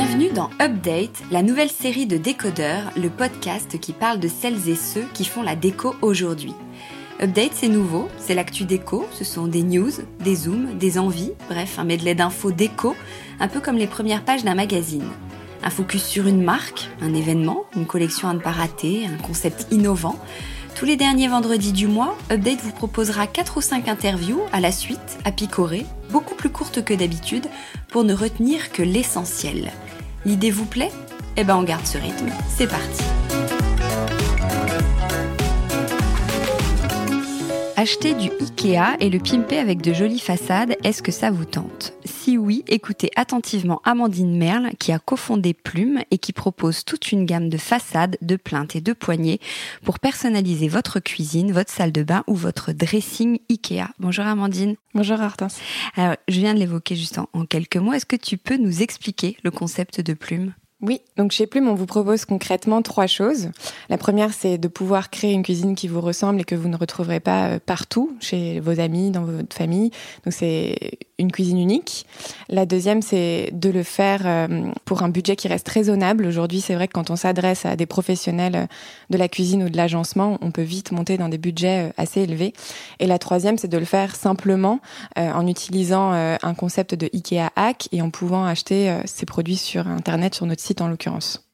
Bienvenue dans Update, la nouvelle série de décodeurs, le podcast qui parle de celles et ceux qui font la déco aujourd'hui. Update, c'est nouveau, c'est l'actu déco, ce sont des news, des zooms, des envies, bref, un medley d'infos déco, un peu comme les premières pages d'un magazine. Un focus sur une marque, un événement, une collection à ne pas rater, un concept innovant. Tous les derniers vendredis du mois, Update vous proposera 4 ou 5 interviews à la suite, à picorer, beaucoup plus courtes que d'habitude, pour ne retenir que l'essentiel. L'idée vous plaît? Eh ben on garde ce rythme. C'est parti. Acheter du Ikea et le pimper avec de jolies façades, est-ce que ça vous tente? Si oui, écoutez attentivement Amandine Merle qui a cofondé Plume et qui propose toute une gamme de façades, de plaintes et de poignées pour personnaliser votre cuisine, votre salle de bain ou votre dressing Ikea. Bonjour Amandine. Bonjour Artin. Alors, je viens de l'évoquer juste en, en quelques mots. Est-ce que tu peux nous expliquer le concept de Plume? Oui, donc chez Plume, on vous propose concrètement trois choses. La première, c'est de pouvoir créer une cuisine qui vous ressemble et que vous ne retrouverez pas euh, partout, chez vos amis, dans votre famille. Donc c'est une cuisine unique. La deuxième, c'est de le faire euh, pour un budget qui reste raisonnable. Aujourd'hui, c'est vrai que quand on s'adresse à des professionnels euh, de la cuisine ou de l'agencement, on peut vite monter dans des budgets assez élevés. Et la troisième, c'est de le faire simplement en utilisant un concept de IKEA Hack et en pouvant acheter ces produits sur Internet, sur notre site en l'occurrence.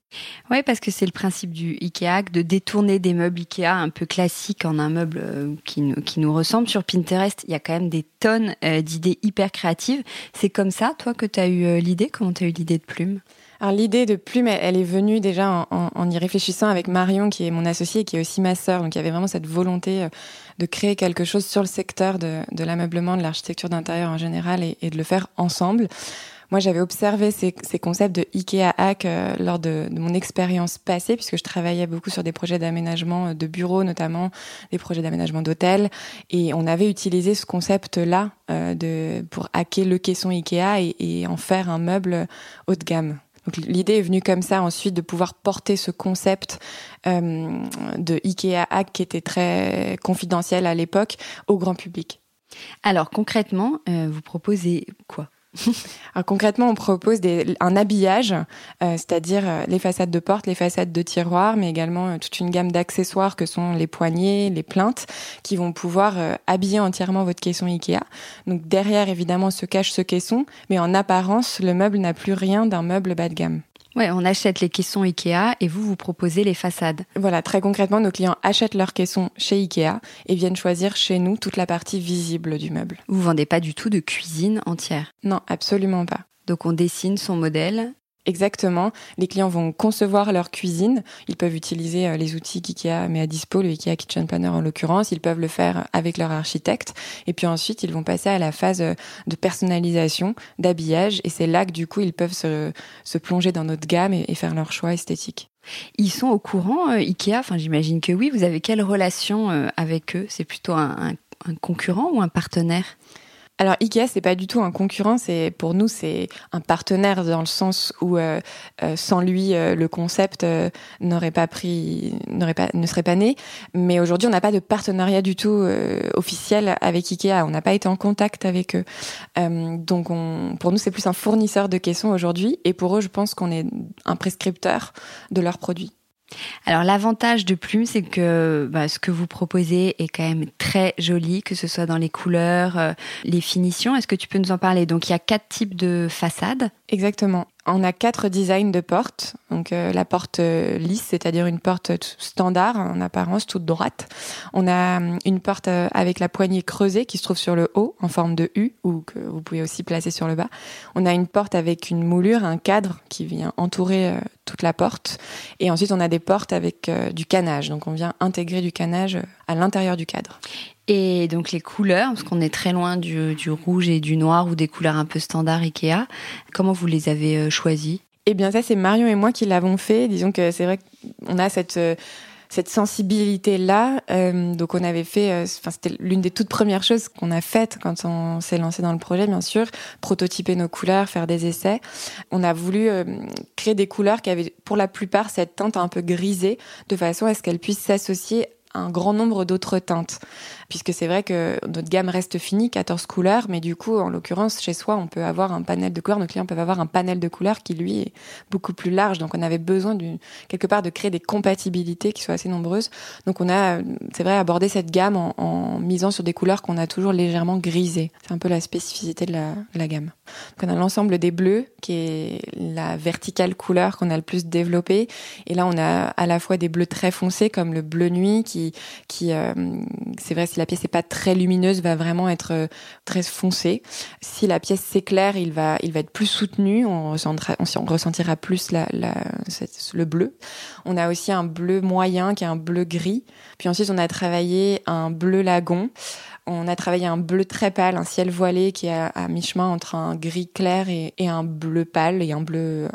Oui, parce que c'est le principe du IKEA, de détourner des meubles IKEA un peu classiques en un meuble euh, qui, nous, qui nous ressemble. Sur Pinterest, il y a quand même des tonnes euh, d'idées hyper créatives. C'est comme ça, toi, que tu as eu euh, l'idée? Comment tu as eu l'idée de Plume? Alors l'idée de Plume, elle, est venue déjà en, y réfléchissant avec Marion, qui est mon associée et qui est aussi ma sœur. Donc il y avait vraiment cette volonté de créer quelque chose sur le secteur de, l'ameublement, de l'architecture d'intérieur en général et, de le faire ensemble. Moi, j'avais observé ces, concepts de IKEA hack euh, lors de, mon expérience passée, puisque je travaillais beaucoup sur des projets d'aménagement euh, de bureaux, notamment des projets d'aménagement d'hôtels, et on avait utilisé ce concept-là euh, pour hacker le caisson IKEA et, en faire un meuble haut de gamme. Donc l'idée est venue comme ça ensuite de pouvoir porter ce concept de IKEA hack qui était très confidentiel à l'époque au grand public. Alors concrètement, vous proposez quoi? Alors, concrètement, on propose des, un habillage, euh, c'est-à-dire euh, les façades de porte, les façades de tiroirs, mais également euh, toute une gamme d'accessoires que sont les poignées, les plaintes, qui vont pouvoir habiller entièrement votre caisson Ikea. Donc derrière, évidemment, se cache ce caisson, mais en apparence, le meuble n'a plus rien d'un meuble bas de gamme. Ouais, on achète les caissons Ikea et vous, vous proposez les façades. Voilà, très concrètement, nos clients achètent leurs caissons chez Ikea et viennent choisir chez nous toute la partie visible du meuble. Vous vendez pas du tout de cuisine entière Non, absolument pas. Donc on dessine son modèle Exactement. Les clients vont concevoir leur cuisine. Ils peuvent utiliser euh, les outils qu'IKEA met à dispo, le IKEA Kitchen Planner en l'occurrence. Ils peuvent le faire avec leur architecte. Et puis ensuite, ils vont passer à la phase euh, de personnalisation, d'habillage. Et c'est là que du coup, ils peuvent se, plonger dans notre gamme et, faire leur choix esthétique. Ils sont au courant, euh, IKEA? Enfin, j'imagine que oui. Vous avez quelle relation avec eux? C'est plutôt un concurrent ou un partenaire? Alors Ikea c'est pas du tout un concurrent, c'est pour nous c'est un partenaire dans le sens où euh, euh, sans lui euh, le concept n'aurait pas pris, n'aurait pas, ne serait pas né. Mais aujourd'hui on n'a pas de partenariat du tout officiel avec Ikea, on n'a pas été en contact avec eux. donc on, pour nous c'est plus un fournisseur de caissons aujourd'hui et pour eux je pense qu'on est un prescripteur de leurs produits. Alors l'avantage de Plume, c'est que bah, ce que vous proposez est quand même très joli, que ce soit dans les couleurs, euh, les finitions. Est-ce que tu peux nous en parler? Donc il y a quatre types de façades. Exactement. On a quatre designs de portes. Donc euh, la porte euh, lisse, c'est-à-dire une porte standard en apparence, toute droite. On a hum, une porte euh, avec la poignée creusée qui se trouve sur le haut en forme de U ou que vous pouvez aussi placer sur le bas. On a une porte avec une moulure, un cadre qui vient entourer toute la porte. Et ensuite on a des portes avec du canage. Donc on vient intégrer du canage à l'intérieur du cadre. Et donc les couleurs, parce qu'on est très loin du, du, rouge et du noir ou des couleurs un peu standard Ikea, comment vous les avez euh, choisies? Eh bien ça c'est Marion et moi qui l'avons fait. Disons que c'est vrai qu'on a cette euh, cette sensibilité là. Euh, donc on avait fait, c'était l'une des toutes premières choses qu'on a faites quand on s'est lancé dans le projet, bien sûr, prototyper nos couleurs, faire des essais. On a voulu créer des couleurs qui avaient pour la plupart cette teinte un peu grisée, de façon à ce qu'elles puissent s'associer un grand nombre d'autres teintes. Puisque c'est vrai que notre gamme reste finie, 14 couleurs, mais du coup, en l'occurrence, chez soi, on peut avoir un panel de couleurs, nos clients peuvent avoir un panel de couleurs qui, lui, est beaucoup plus large. Donc, on avait besoin, quelque part, de créer des compatibilités qui soient assez nombreuses. Donc, on a, c'est vrai, abordé cette gamme en, misant sur des couleurs qu'on a toujours légèrement grisées. C'est un peu la spécificité de la, gamme. Donc, on a l'ensemble des bleus, qui est la verticale couleur qu'on a le plus développée. Et là, on a à la fois des bleus très foncés, comme le bleu nuit, qui euh, c'est vrai, si la pièce n'est pas très lumineuse, va vraiment être euh, très foncé. Si la pièce s'éclaire, il va, il va être plus soutenu. On ressentira, plus la, la, le bleu. On a aussi un bleu moyen qui est un bleu gris. Puis ensuite, on a travaillé un bleu lagon. On a travaillé un bleu très pâle, un ciel voilé qui est à, mi-chemin entre un gris clair et, un bleu pâle et un bleu,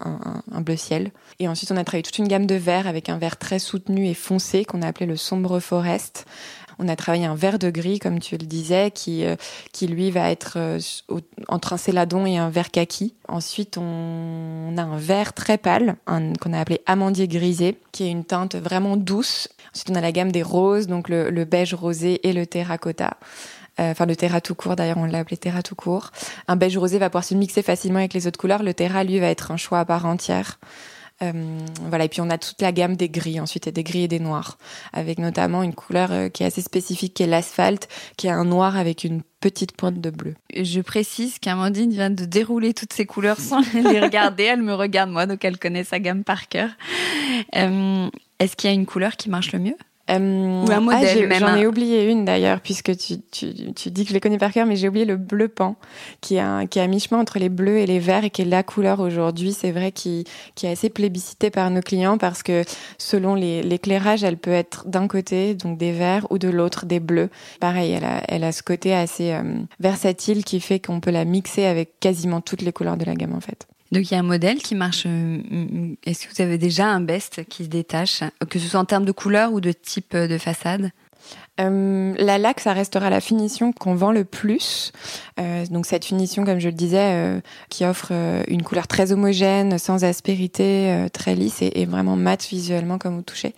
un, bleu ciel. Et ensuite, on a travaillé toute une gamme de verts avec un vert très soutenu et foncé qu'on a appelé le sombre forest. On a travaillé un vert de gris, comme tu le disais, qui, euh, qui lui va être euh, entre un céladon et un vert kaki. Ensuite, on a un vert très pâle, qu'on a appelé amandier grisé, qui est une teinte vraiment douce. Ensuite, on a la gamme des roses, donc le, le beige rosé et le terracotta euh, enfin le terra tout court d'ailleurs on l'a appelé terra tout court. Un beige rosé va pouvoir se mixer facilement avec les autres couleurs. Le terra lui va être un choix à part entière. Euh, voilà, et puis on a toute la gamme des gris ensuite, et des gris et des noirs, avec notamment une couleur euh, qui est assez spécifique, qui est l'asphalte, qui est un noir avec une petite pointe de bleu. Je précise qu'Amandine vient de dérouler toutes ces couleurs sans les regarder. Elle me regarde moi, donc elle connaît sa gamme par cœur. Euh, est-ce qu'il y a une couleur qui marche le mieux? Euh, Ou un modèle. Ah, J'en ai oublié une d'ailleurs, puisque tu, tu, tu, dis que je les connais par cœur, mais j'ai oublié le bleu pan, qui est, un, qui est à mi-chemin entre les bleus et les verts, et qui est la couleur aujourd'hui, c'est vrai, qui, qui est assez plébiscité par nos clients, parce que selon l'éclairage, elle peut être d'un côté, donc des verts, ou de l'autre, des bleus. Pareil, elle a, elle a ce côté assez euh, versatile qui fait qu'on peut la mixer avec quasiment toutes les couleurs de la gamme, en fait. Donc il y a un modèle qui marche. Euh, est-ce que vous avez déjà un best qui se détache, que ce soit en termes de couleur ou de type de façade? Euh, la laque, ça restera la finition qu'on vend le plus. Euh, donc cette finition, comme je le disais, euh, qui offre euh, une couleur très homogène, sans aspérité, euh, très lisse et, et, vraiment mat visuellement comme vous touchez.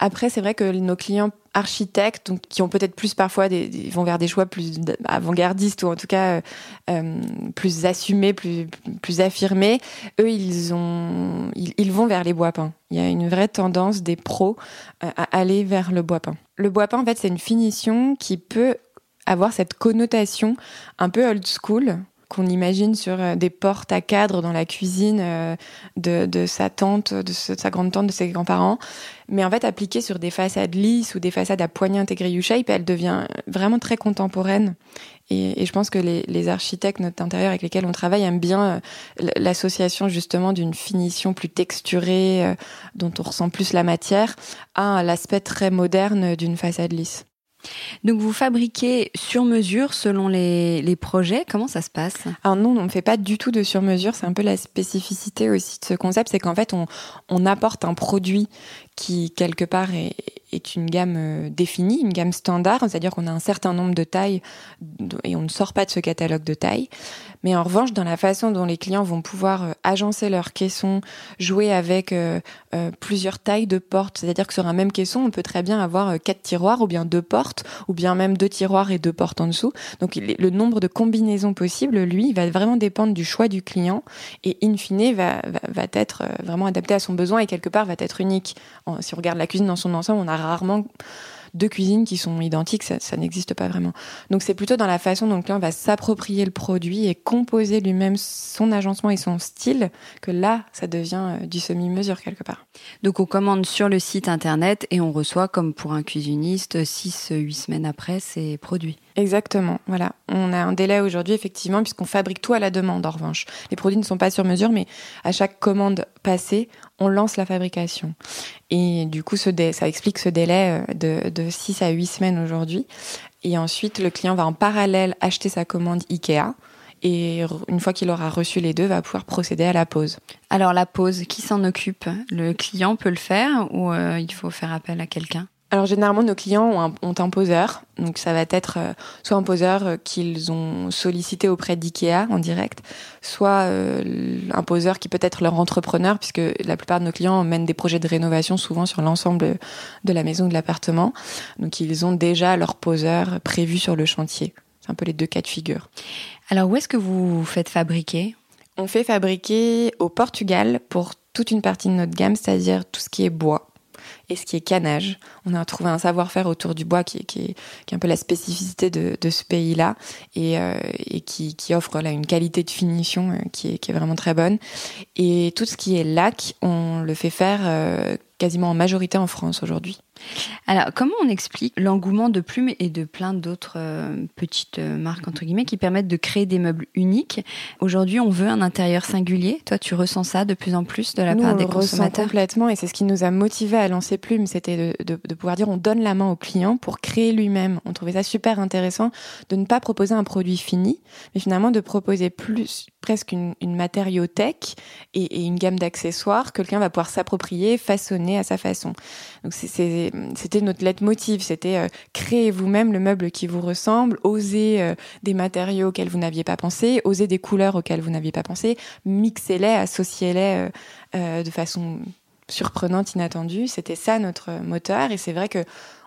Après, c'est vrai que nos clients architectes, donc qui ont peut-être plus parfois des, vont vers des choix plus avant-gardistes ou en tout cas plus assumés, plus plus affirmés. Eux, ils ont, ils, vont vers les bois peints. Il y a une vraie tendance des pros à aller vers le bois peint. Le bois peint, en fait, c'est une finition qui peut avoir cette connotation un peu old school qu'on imagine sur euh, des portes à cadre dans la cuisine euh, de, de sa tante, de sa grande tante, de ses grands-parents. Mais en fait, appliquée sur des façades lisses ou des façades à poignée intégrée U-shape, elle devient vraiment très contemporaine. Et, je pense que les, les architectes d'intérieur avec lesquels on travaille aiment bien euh, l'association justement d'une finition plus texturée, dont on ressent plus la matière, à l'aspect très moderne d'une façade lisse. Donc vous fabriquez sur mesure selon les, les projets. Comment ça se passe? Alors non, on ne fait pas du tout de sur mesure. C'est un peu la spécificité aussi de ce concept, c'est qu'en fait on, on apporte un produit qui quelque part est, est une gamme définie, une gamme standard, c'est-à-dire qu'on a un certain nombre de tailles et on ne sort pas de ce catalogue de tailles. Mais en revanche, dans la façon dont les clients vont pouvoir agencer leur caisson, jouer avec plusieurs tailles de portes, c'est-à-dire que sur un même caisson, on peut très bien avoir quatre tiroirs ou bien deux portes, ou bien même deux tiroirs et deux portes en dessous. Donc le nombre de combinaisons possibles, lui, va vraiment dépendre du choix du client et in fine va, va, être euh, vraiment adapté à son besoin et quelque part va être unique. Si on regarde la cuisine dans son ensemble, on a rarement deux cuisines qui sont identiques, ça, n'existe pas vraiment. Donc c'est plutôt dans la façon dont le client va s'approprier le produit et composer lui-même son agencement et son style que là, ça devient euh, du semi-mesure quelque part. Donc on commande sur le site internet et on reçoit, comme pour un cuisiniste, 6-8 semaines après ces produits. Exactement, voilà. On a un délai aujourd'hui, effectivement, puisqu'on fabrique tout à la demande, en revanche. Les produits ne sont pas sur mesure, mais à chaque commande passée, on lance la fabrication. Et du coup, ça explique ce délai euh, de, de 6 à 8 semaines aujourd'hui. Et ensuite, le client va en parallèle acheter sa commande IKEA. Et une fois qu'il aura reçu les deux, va pouvoir procéder à la pause. Alors la pause, qui s'en occupe? Le client peut le faire ou euh, il faut faire appel à quelqu'un? Alors généralement nos clients ont un, ont un, poseur, donc ça va être euh, soit un poseur euh, qu'ils ont sollicité auprès d'IKEA en direct, soit euh, un poseur qui peut être leur entrepreneur, puisque la plupart de nos clients mènent des projets de rénovation souvent sur l'ensemble de la maison ou de l'appartement, donc ils ont déjà leur poseur prévu sur le chantier. C'est un peu les deux cas de figure. Alors où est-ce que vous faites fabriquer? On fait fabriquer au Portugal pour toute une partie de notre gamme, c'est-à-dire tout ce qui est bois et ce qui est canage. On a trouvé un savoir-faire autour du bois qui, qui, qui, est un peu la spécificité de, de ce pays-là et, euh, et qui, qui, offre là une qualité de finition euh, qui, est, qui est vraiment très bonne. Et tout ce qui est lac, on le fait faire euh, quasiment en majorité en France aujourd'hui. Alors, comment on explique l'engouement de Plume et de plein d'autres euh, petites euh, marques, entre guillemets, qui permettent de créer des meubles uniques? Aujourd'hui, on veut un intérieur singulier. Toi, tu ressens ça de plus en plus de la part des consommateurs? complètement, et c'est ce qui nous a motivé à lancer Plume, c'était de, de, pouvoir dire on donne la main au client pour créer lui-même. On trouvait ça super intéressant de ne pas proposer un produit fini, mais finalement de proposer plus presque une, une matériothèque et, une gamme d'accessoires que quelqu'un va pouvoir s'approprier, façonner à sa façon. Donc c'était notre leitmotiv, c'était euh, créer vous-même le meuble qui vous ressemble, oser euh, des matériaux auxquels vous n'aviez pas pensé, oser des couleurs auxquelles vous n'aviez pas pensé, mixer-les, associer-les euh, de façon surprenante, inattendue. C'était ça notre moteur et c'est vrai que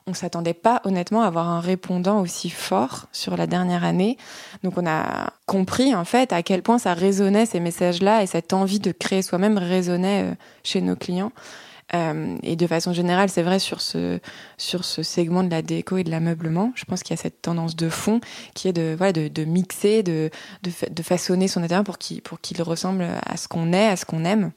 on s'attendait pas honnêtement à avoir un répondant aussi fort sur la dernière année. Donc on a compris en fait à quel point ça résonnait ces messages-là et cette envie de créer soi-même résonnait chez nos clients. Euh, et de façon générale, c'est vrai sur ce sur ce segment de la déco et de l'ameublement, je pense qu'il y a cette tendance de fond qui est de voilà de, de mixer, de, de, de façonner son intérieur pour qu'il pour qu'il ressemble à ce qu'on est, à ce qu'on aime.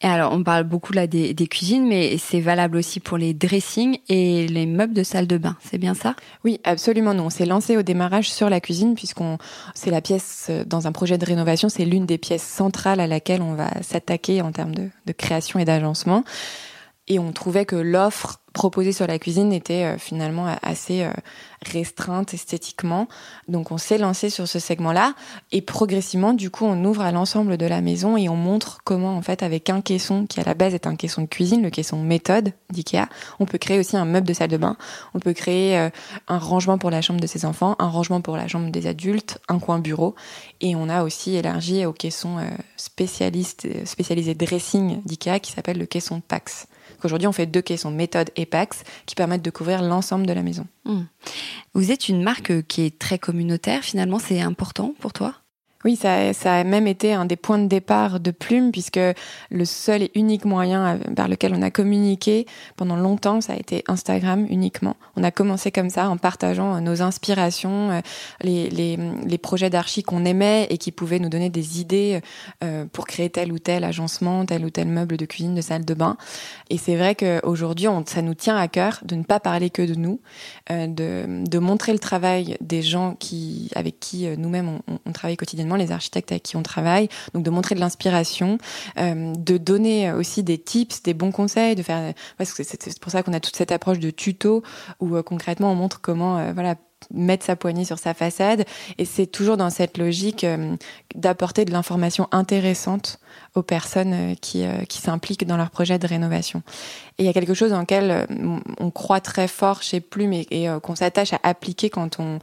Et alors, on parle beaucoup là des, cuisines, mais c'est valable aussi pour les dressings et les meubles de salle de bain. C'est bien ça? Oui, absolument. Nous, on s'est lancé au démarrage sur la cuisine puisqu'on c'est la pièce euh, dans un projet de rénovation, c'est l'une des pièces centrales à laquelle on va s'attaquer en termes de, de création et d'agencement. Et on trouvait que l'offre proposée sur la cuisine était euh, finalement assez euh, restreinte esthétiquement. Donc on s'est lancé sur ce segment-là et progressivement, du coup, on ouvre à l'ensemble de la maison et on montre comment, en fait, avec un caisson qui à la base est un caisson de cuisine, le caisson méthode d'IKEA, on peut créer aussi un meuble de salle de bain. On peut créer euh, un rangement pour la chambre de ses enfants, un rangement pour la chambre des adultes, un coin bureau. Et on a aussi élargi au caisson spécialiste, spécialisé dressing d'IKEA qui s'appelle le caisson Pax. Aujourd'hui, on fait deux caissons méthode et Pax qui permettent de couvrir l'ensemble de la maison. Hmm. Vous êtes une marque qui est très communautaire, finalement, c'est important pour toi? Oui, ça, a même été un des points de départ de Plume, puisque le seul et unique moyen par lequel on a communiqué pendant longtemps, ça a été Instagram uniquement. On a commencé comme ça, en partageant nos inspirations, euh, les, projets d'archi qu'on aimait et qui pouvaient nous donner des idées euh, pour créer tel ou tel agencement, tel ou tel meuble de cuisine, de salle de bain. Et c'est vrai qu'aujourd'hui, ça nous tient à cœur de ne pas parler que de nous, euh, de, montrer le travail des gens qui, avec qui nous-mêmes on travaille quotidiennement les architectes avec qui on travaille, donc de montrer de l'inspiration, euh, de donner aussi des tips, des bons conseils, de faire. c'est pour ça qu'on a toute cette approche de tuto où euh, concrètement on montre comment, euh, voilà, mettre sa poignée sur sa façade. Et c'est toujours dans cette logique euh, d'apporter de l'information intéressante aux personnes euh, qui, euh, qui s'impliquent dans leur projet de rénovation. Et il y a quelque chose dans lequel on croit très fort chez Plume et, et qu'on s'attache à appliquer quand on,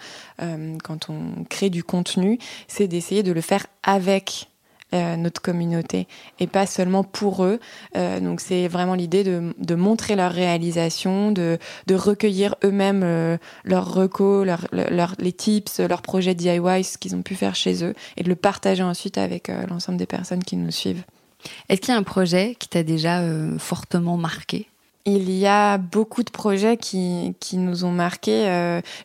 quand on crée du contenu, c'est d'essayer de le faire avec euh, notre communauté et pas seulement pour eux. Euh, donc c'est vraiment l'idée de, de, montrer leur réalisation, de, de recueillir eux-mêmes euh, leurs recos, leur, leur, les tips, leurs projets DIY, ce qu'ils ont pu faire chez eux et de le partager ensuite avec l'ensemble des personnes qui nous suivent. Est-ce qu'il y a un projet qui t'a déjà fortement marqué? Il y a beaucoup de projets qui, qui nous ont marqués.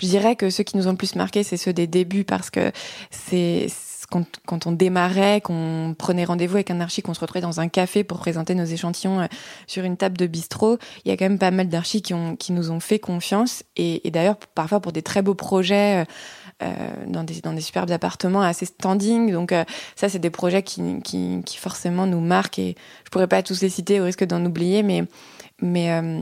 je dirais que ceux qui nous ont le plus marqués, c'est ceux des débuts parce que c'est quand, quand on démarrait, qu'on prenait rendez-vous avec un archi, qu'on se retrouvait dans un café pour présenter nos échantillons euh, sur une table de bistrot, il y a quand même pas mal d'archis qui, qui nous ont fait confiance. Et, et d'ailleurs, parfois pour des très beaux projets, euh, euh dans, des, dans des superbes appartements assez standing. Donc euh, ça, c'est des projets qui, qui, qui forcément nous marquent. Et je pourrais pas tous les citer au risque d'en oublier, mais mais, euh,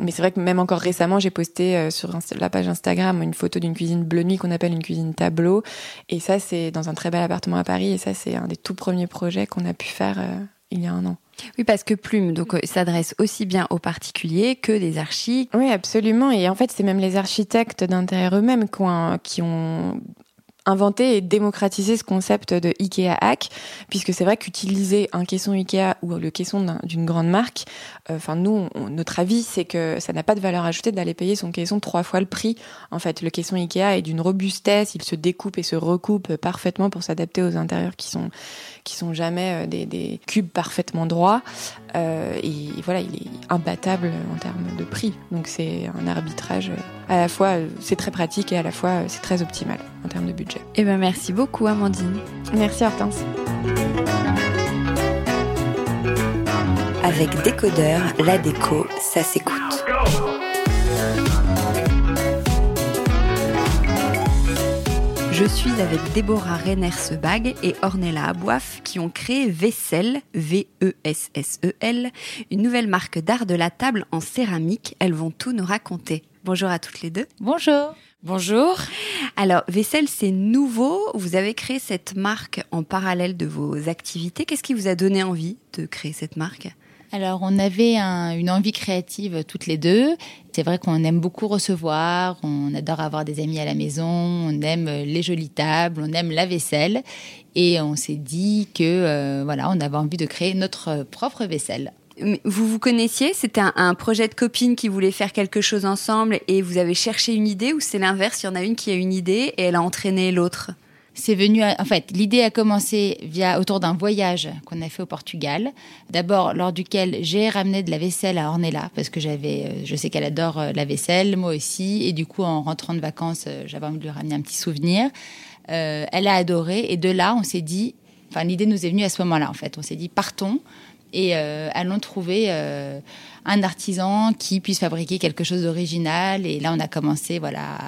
mais c'est vrai que même encore récemment, j'ai posté euh, sur la page Instagram une photo d'une cuisine bleu nuit qu'on appelle une cuisine tableau. Et ça, c'est dans un très bel appartement à Paris. Et ça, c'est un des tout premiers projets qu'on a pu faire euh, il y a un an. Oui, parce que Plume donc s'adresse aussi bien aux particuliers que des architectes. Oui, absolument. Et en fait, c'est même les architectes d'intérieur eux-mêmes qui ont inventer et démocratiser ce concept de Ikea hack, puisque c'est vrai qu'utiliser un caisson Ikea ou le caisson d'une grande marque, enfin nous, notre avis, c'est que ça n'a pas de valeur ajoutée d'aller payer son caisson trois fois le prix. En fait, le caisson Ikea est d'une robustesse, il se découpe et se recoupe parfaitement pour s'adapter aux intérieurs qui sont qui sont jamais euh, des, des cubes parfaitement droits. Euh, et voilà, il est imbattable en termes de prix. Donc c'est un arbitrage à la fois, c'est très pratique et à la fois c'est très optimal en termes de budget. Eh ben merci beaucoup Amandine. Merci Hortense. Avec Décodeur, la déco, ça s'écoute. Je suis avec Déborah Renner-Sebag et Ornella Aboif qui ont créé Vessel, V-E-S-S-E-L, une nouvelle marque d'art de la table en céramique. Elles vont tout nous raconter. Bonjour à toutes les deux. Bonjour. Bonjour. Alors, Vessel, c'est nouveau. Vous avez créé cette marque en parallèle de vos activités. Qu'est-ce qui vous a donné envie de créer cette marque? Alors, on avait une envie créative toutes les deux. C'est vrai qu'on aime beaucoup recevoir, on adore avoir des amis à la maison, on aime les jolies tables, on aime la vaisselle. Et on s'est dit que, euh, voilà, on avait envie de créer notre propre vaisselle. Vous vous connaissiez? C'était un, projet de copine qui voulait faire quelque chose ensemble et vous avez cherché une idée ou c'est l'inverse? Il y en a une qui a une idée et elle a entraîné l'autre? C'est venu, en fait, l'idée a commencé via autour d'un voyage qu'on a fait au Portugal. D'abord, lors duquel j'ai ramené de la vaisselle à Ornella parce que j'avais, euh, je sais qu'elle adore euh, la vaisselle, moi aussi, et du coup, en rentrant de vacances, euh, j'avais envie de lui ramener un petit souvenir. elle a adoré, et de là, on s'est dit, enfin, l'idée nous est venue à ce moment-là, en fait. On s'est dit, partons et allons trouver un artisan qui puisse fabriquer quelque chose d'original. Et là, on a commencé voilà,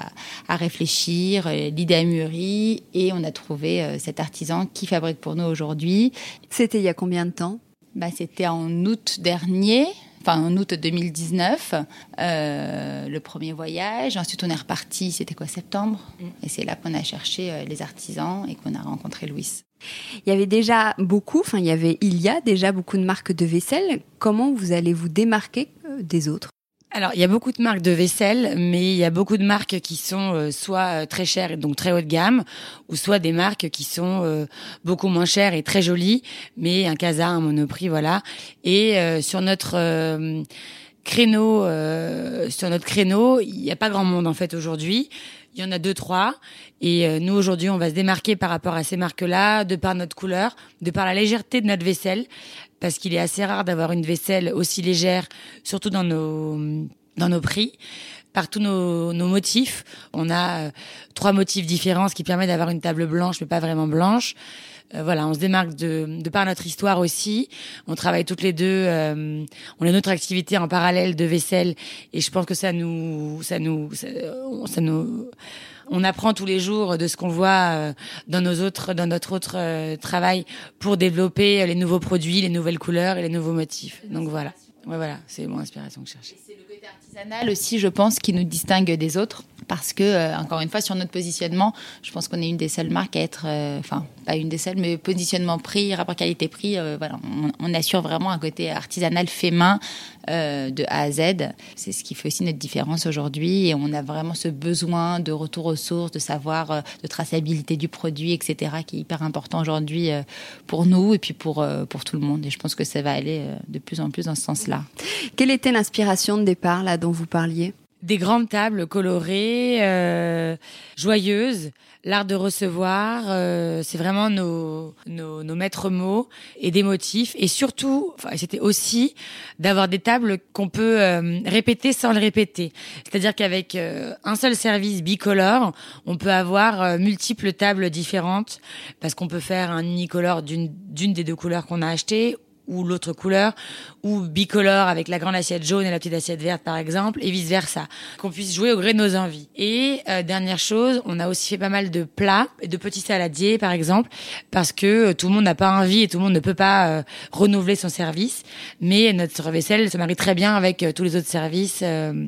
à réfléchir, euh, l'idée a mûri et on a trouvé euh, cet artisan qui fabrique pour nous aujourd'hui. C'était il y a combien de temps? Bah, C'était en août dernier enfin en août 2019, euh, le premier voyage. Ensuite, on est reparti, c'était quoi, septembre mm. Et c'est là qu'on a cherché les artisans et qu'on a rencontré Louis. Il y avait déjà beaucoup, enfin il y avait, il y a déjà beaucoup de marques de vaisselle. Comment vous allez vous démarquer euh, des autres? Alors, il y a beaucoup de marques de vaisselle, mais il y a beaucoup de marques qui sont euh, soit euh, très chères et donc très haut de gamme, ou soit des marques qui sont beaucoup moins chères et très jolies, mais un casa, un monoprix, voilà. Et sur notre créneau, sur notre créneau, il n'y a pas grand monde en fait aujourd'hui. Il y en a deux, trois. Et euh, nous, aujourd'hui, on va se démarquer par rapport à ces marques-là, de par notre couleur, de par la légèreté de notre vaisselle, parce qu'il est assez rare d'avoir une vaisselle aussi légère, surtout dans nos, dans nos prix. Par tous nos, nos motifs, on a euh, trois motifs différents, ce qui permet d'avoir une table blanche, mais pas vraiment blanche. Euh, voilà, on se démarque de, de par notre histoire aussi. On travaille toutes les deux. on a notre activité en parallèle de vaisselle, et je pense que ça nous, ça nous, ça nous on apprend tous les jours de ce qu'on voit euh, dans nos autres, dans notre autre euh, travail pour développer les nouveaux produits, les nouvelles couleurs et les nouveaux motifs. Donc voilà. Ouais, voilà, c'est mon inspiration que je cherche. C'est le côté artisanal aussi, je pense, qui nous distingue des autres. Parce que euh, encore une fois sur notre positionnement, je pense qu'on est une des seules marques à être, euh, enfin pas une des seules, mais positionnement prix, rapport qualité-prix, euh, voilà, on, assure vraiment un côté artisanal fait main de A à Z. C'est ce qui fait aussi notre différence aujourd'hui, et on a vraiment ce besoin de retour aux sources, de savoir, de traçabilité du produit, etc., qui est hyper important aujourd'hui pour nous et puis pour pour tout le monde. Et je pense que ça va aller de plus en plus dans ce sens-là. Quelle était l'inspiration de départ là dont vous parliez? Des grandes tables colorées, euh, joyeuses, l'art de recevoir, euh, c'est vraiment nos, nos, nos, maîtres mots et des motifs. Et surtout, enfin, c'était aussi d'avoir des tables qu'on peut euh, répéter sans le répéter. C'est-à-dire qu'avec euh, un seul service bicolore, on peut avoir euh, multiples tables différentes parce qu'on peut faire un unicolore d'une d'une des deux couleurs qu'on a achetées ou l'autre couleur, ou bicolore avec la grande assiette jaune et la petite assiette verte par exemple, et vice versa, qu'on puisse jouer au gré de nos envies. Et euh, dernière chose, on a aussi fait pas mal de plats de petits saladiers par exemple, parce que euh, tout le monde n'a pas envie et tout le monde ne peut pas euh, renouveler son service, mais notre vaisselle se marie très bien avec tous les autres services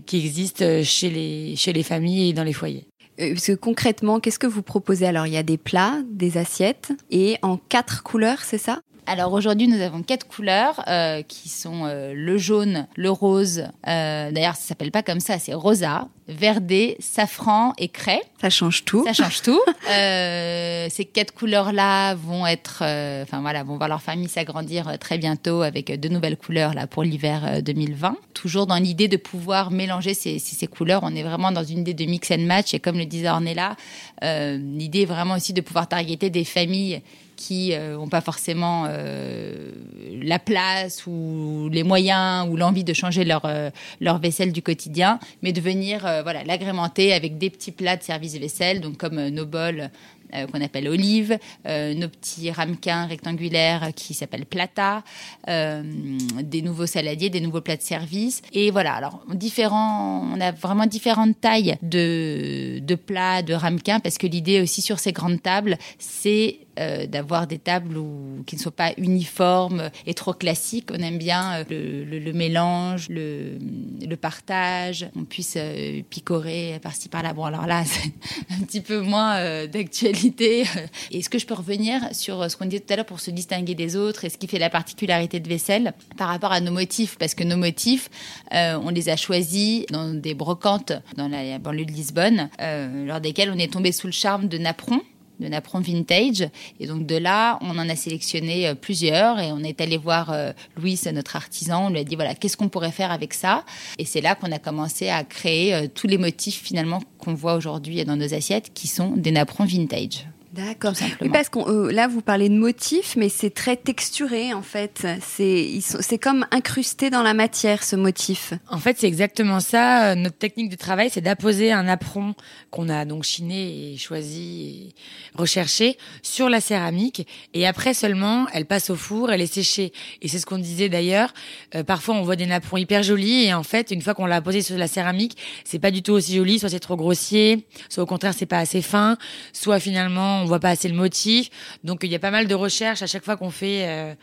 qui existent chez les chez les familles et dans les foyers. Parce que concrètement, qu'est-ce que vous proposez? Alors, il y a des plats, des assiettes, et en quatre couleurs, c'est ça? Alors aujourd'hui, nous avons quatre couleurs euh, qui sont euh, le jaune, le rose. Euh, D'ailleurs, ça s'appelle pas comme ça, c'est rosa, verdé, safran et craie. Ça change tout. Ça change tout. Ces quatre couleurs-là vont être, enfin voilà, vont voir leur famille s'agrandir très bientôt avec de nouvelles couleurs là pour l'hiver 2020. Toujours dans l'idée de pouvoir mélanger ces, ces, ces, couleurs. On est vraiment dans une idée de mix and match et comme le disait Ornella, l'idée est vraiment aussi de pouvoir targeter des familles qui n'ont euh, pas forcément euh, la place ou les moyens ou l'envie de changer leur, euh, leur vaisselle du quotidien, mais de venir voilà, l'agrémenter avec des petits plats de service vaisselle, donc comme nos bols qu'on appelle olive, nos petits ramequins rectangulaires qui s'appellent plata, des nouveaux saladiers, des nouveaux plats de service. Et voilà, alors différents, on a vraiment différentes tailles de, de plats, de ramequins, parce que l'idée aussi sur ces grandes tables, c'est euh, d'avoir des tables qui ne soient pas uniformes et trop classiques. On aime bien euh, le, mélange, le, le, partage, on puisse euh, picorer par-ci par-là. Bon, alors là, c'est un petit peu moins d'actualité. Est-ce que je peux revenir sur ce qu'on disait tout à l'heure pour se distinguer des autres et ce qui fait la particularité de vaisselle par rapport à nos motifs Parce que nos motifs, on les a choisis dans des brocantes dans la banlieue de Lisbonne, lors desquelles on est tombé sous le charme de napron de napron vintage. Et donc de là, on en a sélectionné euh, plusieurs et on est allé voir euh, Louis, notre artisan. On lui a dit voilà, qu'est-ce qu'on pourrait faire avec ça? Et c'est là qu'on a commencé à créer euh, tous les motifs finalement qu'on voit aujourd'hui dans nos assiettes qui sont des napperons vintage. D'accord. Oui, parce que euh, là, vous parlez de motifs, mais c'est très texturé en fait. C'est c'est comme incrusté dans la matière ce motif. En fait, c'est exactement ça. Euh, notre technique de travail, c'est d'apposer un apron qu'on a donc chiné et choisi et recherché sur la céramique, et après seulement, elle passe au four, elle est séchée. Et c'est ce qu'on disait d'ailleurs. Euh, parfois, on voit des napperons hyper jolis, et en fait, une fois qu'on l'a posé sur la céramique, c'est pas du tout aussi joli. Soit c'est trop grossier, soit au contraire, c'est pas assez fin, soit finalement on voit pas assez le motif. Donc il y a pas mal de recherches à chaque fois qu'on fait euh,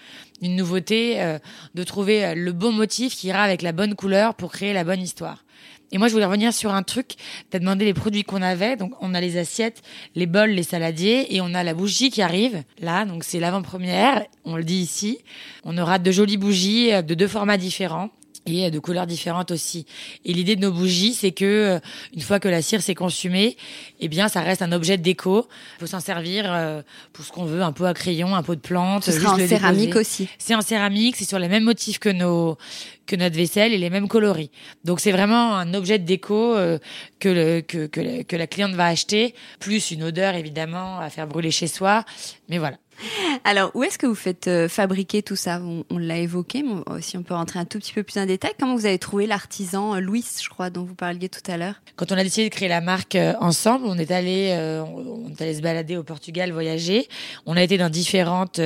une nouveauté, euh, de trouver euh, le bon motif qui ira avec la bonne couleur pour créer la bonne histoire. Et moi, je voulais revenir sur un truc. Tu as demandé les produits qu'on avait. Donc, on a les assiettes, les bols, les saladiers et on a la bougie qui arrive. Là, donc c'est l'avant-première. On le dit ici. On aura de jolies bougies de deux formats différents et de couleurs différentes aussi. Et l'idée de nos bougies, c'est que euh, une fois que la cire s'est consumée, eh bien, ça reste un objet de déco. Il faut s'en servir euh, pour ce qu'on veut, un pot à crayon, un pot de plante. Ce sera en céramique aussi. C'est en céramique, c'est sur les mêmes motifs que nos que notre vaisselle et les mêmes coloris. Donc c'est vraiment un objet de déco euh, que, le, que, que, que la cliente va acheter, plus une odeur évidemment à faire brûler chez soi. Mais voilà. Alors, où est-ce que vous faites euh, fabriquer tout ça? On, l'a évoqué, mais si on peut rentrer un tout petit peu plus en détail, comment vous avez trouvé l'artisan euh, Louis, je crois, dont vous parliez tout à l'heure? Quand on a décidé de créer la marque euh, ensemble, on est allé, on, est allé se balader au Portugal, voyager. On a été dans différentes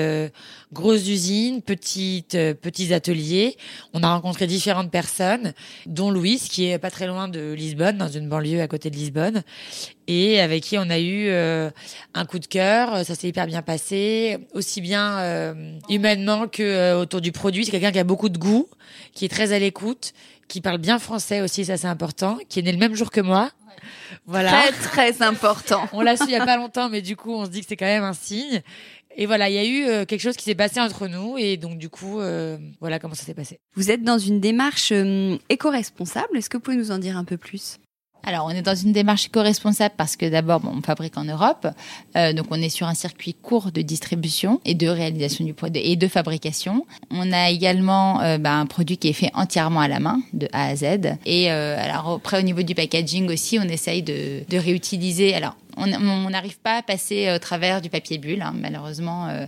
grosses usines, petites, petits ateliers. On a rencontré différentes personnes, dont Louis, qui est pas très loin de Lisbonne, dans une banlieue à côté de Lisbonne et avec qui on a eu euh, un coup de cœur. Ça s'est hyper bien passé, aussi bien euh, humainement que euh, autour du produit. C'est quelqu'un qui a beaucoup de goût, qui est très à l'écoute, qui parle bien français aussi, ça c'est important, qui est né le même jour que moi. Voilà. Très très important. On l'a su il y a pas longtemps, mais du coup on se dit que c'est quand même un signe. Et voilà, il y a eu euh, quelque chose qui s'est passé entre nous et donc du coup, euh, voilà comment ça s'est passé. Vous êtes dans une démarche euh, éco-responsable. Est-ce que vous pouvez nous en dire un peu plus? Alors, on est dans une démarche éco-responsable parce que d'abord, bon, on fabrique en Europe, euh, donc on est sur un circuit court de distribution et de réalisation du produit et de fabrication. On a également euh, bah, un produit qui est fait entièrement à la main, de A à Z. Et euh, alors après, au niveau du packaging aussi, on essaye de, de réutiliser. Alors, on n'arrive pas à passer au travers du papier bulle, hein, malheureusement. Euh,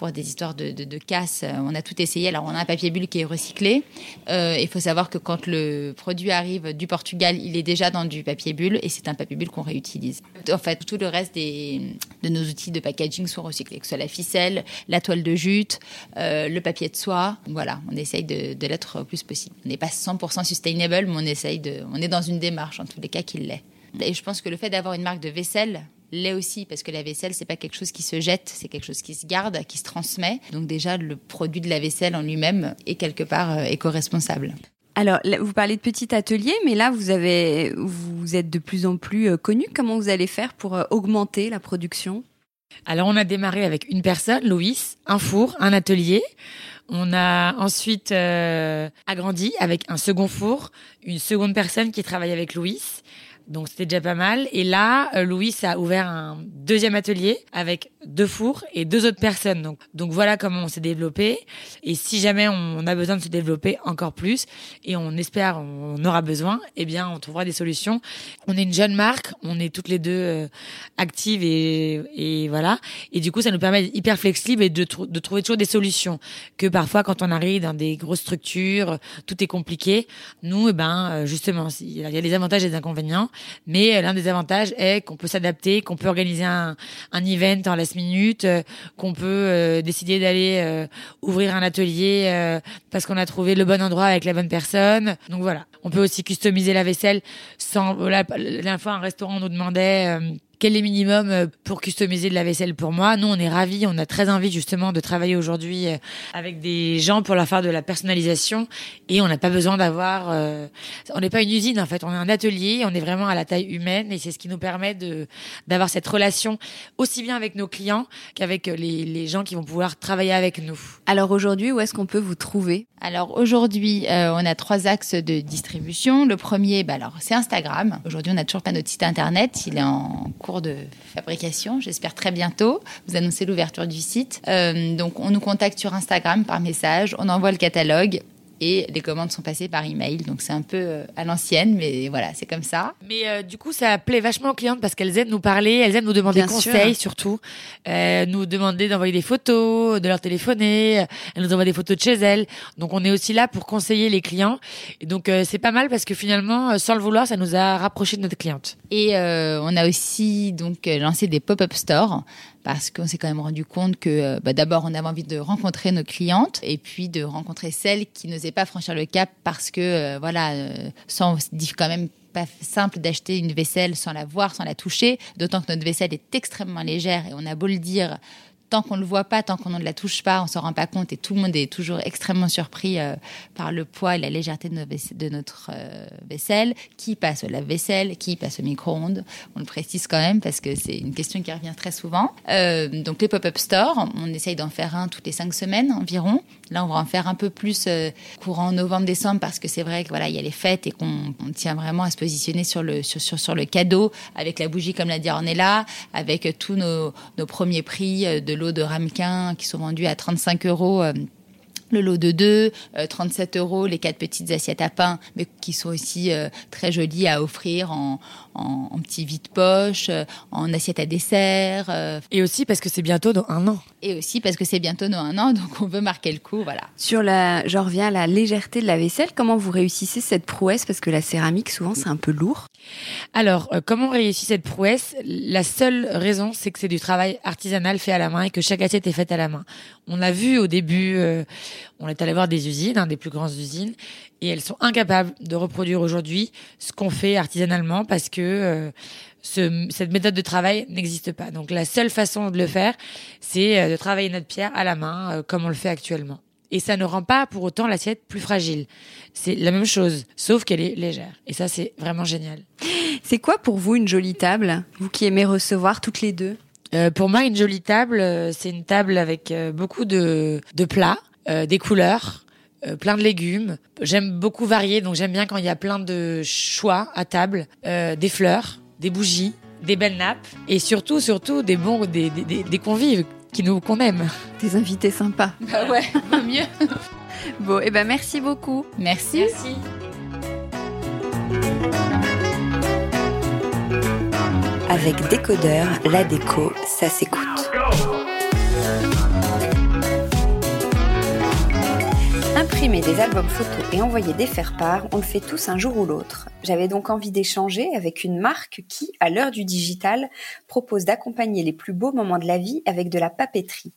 pour des histoires de, casse. Euh, on a tout essayé. Alors, on a un papier bulle qui est recyclé. Euh, il faut savoir que quand le produit arrive du Portugal, il est déjà dans du papier bulle et c'est un papier bulle qu'on réutilise. En fait, tout le reste des, de nos outils de packaging sont recyclés, que ce soit la ficelle, la toile de jute, euh, le papier de soie. Voilà, on essaye de, l'être au plus possible. On n'est pas 100% sustainable, mais on essaye de. On est dans une démarche, en tous les cas, qui l'est. Et je pense que le fait d'avoir une marque de vaisselle l'est aussi parce que la vaisselle c'est pas quelque chose qui se jette, c'est quelque chose qui se garde, qui se transmet. Donc déjà le produit de la vaisselle en lui-même est quelque part euh, éco-responsable. Alors, vous parlez de petit atelier, mais là, vous avez, vous êtes de plus en plus euh, connu. Comment vous allez faire pour euh, augmenter la production? Alors, on a démarré avec une personne, Louis, un four, un atelier. On a ensuite euh, agrandi avec un second four, une seconde personne qui travaille avec Louis. Donc c'était déjà pas mal. Et là, euh, Louis a ouvert un deuxième atelier avec deux fours et deux autres personnes. Donc, donc voilà comment on s'est développé. Et si jamais on a besoin de se développer encore plus, et on espère on aura besoin, eh bien on trouvera des solutions. On est une jeune marque, on est toutes les deux euh, actives et, et voilà. Et du coup, ça nous permet d'être hyper flexible et de, de trouver toujours des solutions. Que parfois, quand on arrive dans des grosses structures, tout est compliqué. Nous, eh ben euh, justement, il y a des avantages et des inconvénients. Mais euh, l'un des avantages est qu'on peut s'adapter, qu'on peut organiser un, un event en last minute, euh, qu'on peut euh, décider d'aller ouvrir un atelier parce qu'on a trouvé le bon endroit avec la bonne personne. Donc voilà. On peut aussi customiser la vaisselle sans. La, fois, un restaurant nous demandait quel est le minimum euh, pour customiser de la vaisselle pour moi? Nous, on est ravis, on a très envie justement de travailler aujourd'hui euh, avec des gens pour leur faire de la personnalisation et on n'a pas besoin d'avoir... Euh, on n'est pas une usine en fait, on est un atelier, on est vraiment à la taille humaine et c'est ce qui nous permet de d'avoir cette relation aussi bien avec nos clients qu'avec les, les gens qui vont pouvoir travailler avec nous. Alors aujourd'hui, où est-ce qu'on peut vous trouver? Alors aujourd'hui, euh, on a trois axes de distribution. Le premier, bah alors c'est Instagram. Aujourd'hui, on n'a toujours pas notre site internet, il est en cours de fabrication, j'espère très bientôt. Vous annoncez l'ouverture du site. Euh, donc on nous contacte sur Instagram par message, on envoie le catalogue et les commandes sont passées par email. Donc c'est un peu euh, à l'ancienne, mais voilà, c'est comme ça. Mais euh, du coup, ça plaît vachement aux clientes parce qu'elles aiment nous parler, elles aiment nous demander Bien conseils sûr. surtout, euh, nous demander d'envoyer des photos, de leur téléphoner, elles nous envoient des photos de chez elles. Donc on est aussi là pour conseiller les clients. Et donc euh, c'est pas mal parce que finalement, euh, sans le vouloir, ça nous a rapproché de notre cliente. Et euh, on a aussi donc lancé des pop-up stores parce qu'on s'est quand même rendu compte que euh, bah, d'abord on avait envie de rencontrer nos clientes et puis de rencontrer celles qui n'osaient pas franchir le cap parce que euh, voilà euh, quand même pas simple d'acheter une vaisselle sans la voir, sans la toucher, d'autant que notre vaisselle est extrêmement légère et on a beau le dire tant qu'on ne le voit pas, tant qu'on ne la touche pas, on s'en rend pas compte et tout le monde est toujours extrêmement surpris euh, par le poids et la légèreté de notre euh, vaisselle, qui passe au lave-vaisselle, qui passe au micro-ondes? On le précise quand même parce que c'est une question qui revient très souvent. Euh, donc les pop-up stores, on essaye d'en faire un toutes les cinq semaines environ. Là, on va en faire un peu plus euh, courant novembre-décembre parce que c'est vrai que voilà, il y a les fêtes et qu'on on tient vraiment à se positionner sur le sur, sur, sur le cadeau avec la bougie comme l'a dit Ornella, avec euh, tous nos, nos premiers prix euh, de l'eau de ramequin qui sont vendus à 35 euros. euh, le lot de deux, euh, 37 euros les quatre petites assiettes à pain, mais qui sont aussi euh, très jolies à offrir en, en, en petit vide-poche, euh, en assiette à dessert, euh, Et aussi parce que c'est bientôt dans un an. et aussi parce que c'est bientôt nos un an, donc on veut marquer le coup, voilà. Sur la, je reviens à la légèreté de la vaisselle. Comment vous réussissez cette prouesse? Parce que la céramique, souvent, c'est un peu lourd. Alors, euh, comment réussit cette prouesse? La seule raison, c'est que c'est du travail artisanal fait à la main et que chaque assiette est faite à la main. On l'a vu au début, euh, on est allé voir des usines, hein, des plus grandes usines, et elles sont incapables de reproduire aujourd'hui ce qu'on fait artisanalement parce que euh, ce- cette méthode de travail n'existe pas. Donc, la seule façon de le faire, c'est euh, de travailler notre pierre à la main, comme on le fait actuellement. Et ça ne rend pas pour autant l'assiette plus fragile. C'est la même chose, sauf qu'elle est légère. Et ça, c'est vraiment génial. C'est quoi pour vous une jolie table Vous qui aimez recevoir toutes les deux? Euh, Pour moi, une jolie table, euh, c'est une table avec euh, beaucoup de, de plats, euh, des couleurs, euh, plein de légumes. J'aime beaucoup varier, donc j'aime bien quand il y a plein de choix à table, des fleurs, des bougies, des belles nappes, et surtout, surtout des bons, des, des, des convives qui nous qu'on aime. Des invités sympas. Bah ouais, mieux. Bon, et eh ben merci beaucoup. Merci. Merci. Avec Décodeur, la déco, ça s'écoute. Imprimer des albums photos et envoyer des faire-part, on le fait tous un jour ou l'autre. J'avais donc envie d'échanger avec une marque qui, à l'heure du digital, propose d'accompagner les plus beaux moments de la vie avec de la papeterie.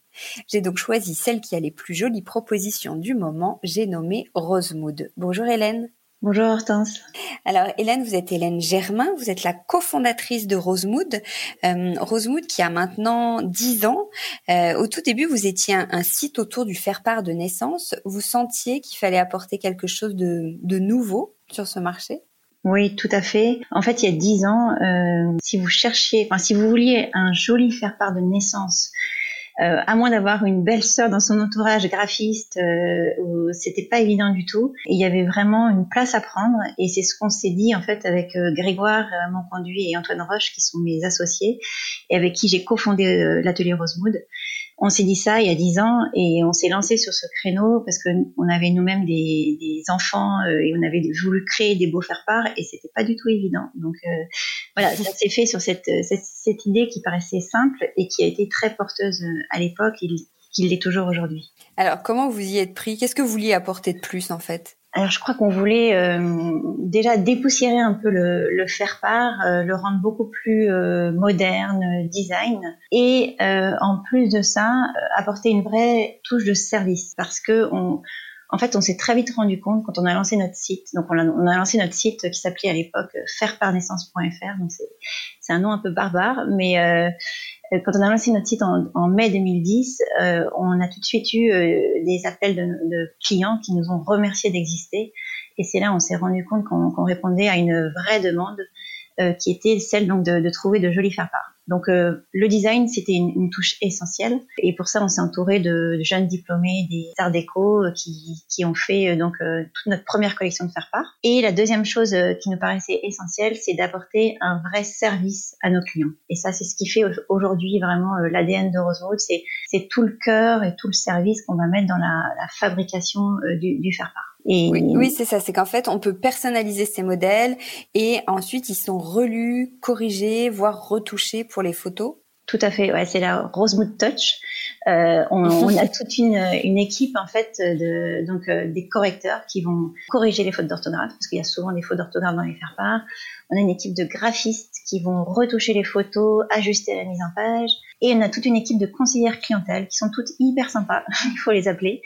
J'ai donc choisi celle qui a les plus jolies propositions du moment, j'ai nommé Rosemood. Bonjour Hélène. Bonjour Hortense. Alors Hélène, vous êtes Hélène Germain, vous êtes la cofondatrice de Rosemood. Euh, Rosemood qui a maintenant 10 ans. Euh, au tout début, vous étiez un, un site autour du faire-part de naissance. Vous sentiez qu'il fallait apporter quelque chose de, de nouveau sur ce marché? Oui, tout à fait. En fait, il y a 10 ans, euh, si vous cherchiez, enfin si vous vouliez un joli faire-part de naissance, euh, à moins d'avoir une belle sœur dans son entourage graphiste, euh, c'était pas évident du tout. Il y avait vraiment une place à prendre, et c'est ce qu'on s'est dit en fait avec euh, Grégoire euh, Monconduit et Antoine Roche, qui sont mes associés, et avec qui j'ai cofondé euh, l'atelier Rosemood. On s'est dit ça il y a dix ans et on s'est lancé sur ce créneau parce que on avait nous-mêmes des, des enfants euh, et on avait voulu créer des beaux faire-part et c'était pas du tout évident. Donc euh, voilà, ça s'est fait sur cette, cette, cette idée qui paraissait simple et qui a été très porteuse euh, à l'époque et qui l'est toujours aujourd'hui. Alors comment vous y êtes pris? Qu'est-ce que vous vouliez apporter de plus en fait? Alors je crois qu'on voulait euh, déjà dépoussiérer un peu le, le faire-part, euh, le rendre beaucoup plus euh, moderne, euh, design, et euh, en plus de ça, euh, apporter une vraie touche de service, parce que on, en fait, on s'est très vite rendu compte quand on a lancé notre site. Donc, on a, on a lancé notre site qui s'appelait à l'époque faireparnaissance.fr. Donc, c'est, un nom un peu barbare, mais quand on a lancé notre site en, en mai 2010, euh, on a tout de suite eu euh, des appels de, clients qui nous ont remerciés d'exister. Et c'est là on s'est rendu compte qu'on, qu'on répondait à une vraie demande euh, qui était celle donc de, de trouver de jolis faire-part. Donc euh, le design c'était une, une, touche essentielle et pour ça on s'est entouré de, jeunes diplômés des arts déco euh, qui, qui ont fait euh, donc euh, toute notre première collection de faire-part. Et la deuxième chose qui nous paraissait essentielle c'est d'apporter un vrai service à nos clients. Et ça c'est ce qui fait aujourd'hui vraiment l'ADN de Rosewood, c'est tout le cœur et tout le service qu'on va mettre dans la, la fabrication du, du faire-part. Et... Oui, oui c'est ça. C'est qu'en fait, on peut personnaliser ces modèles et ensuite ils sont relus, corrigés, voire retouchés pour les photos. Tout à fait. Ouais, c'est la Rosemood Touch. Euh, on, on, a toute une, une, équipe en fait de donc euh, des correcteurs qui vont corriger les fautes d'orthographe parce qu'il y a souvent des fautes d'orthographe dans les faire-part. On a une équipe de graphistes qui vont retoucher les photos, ajuster la mise en page. Et on a toute une équipe de conseillères clientèle qui sont toutes hyper sympas, il faut les appeler,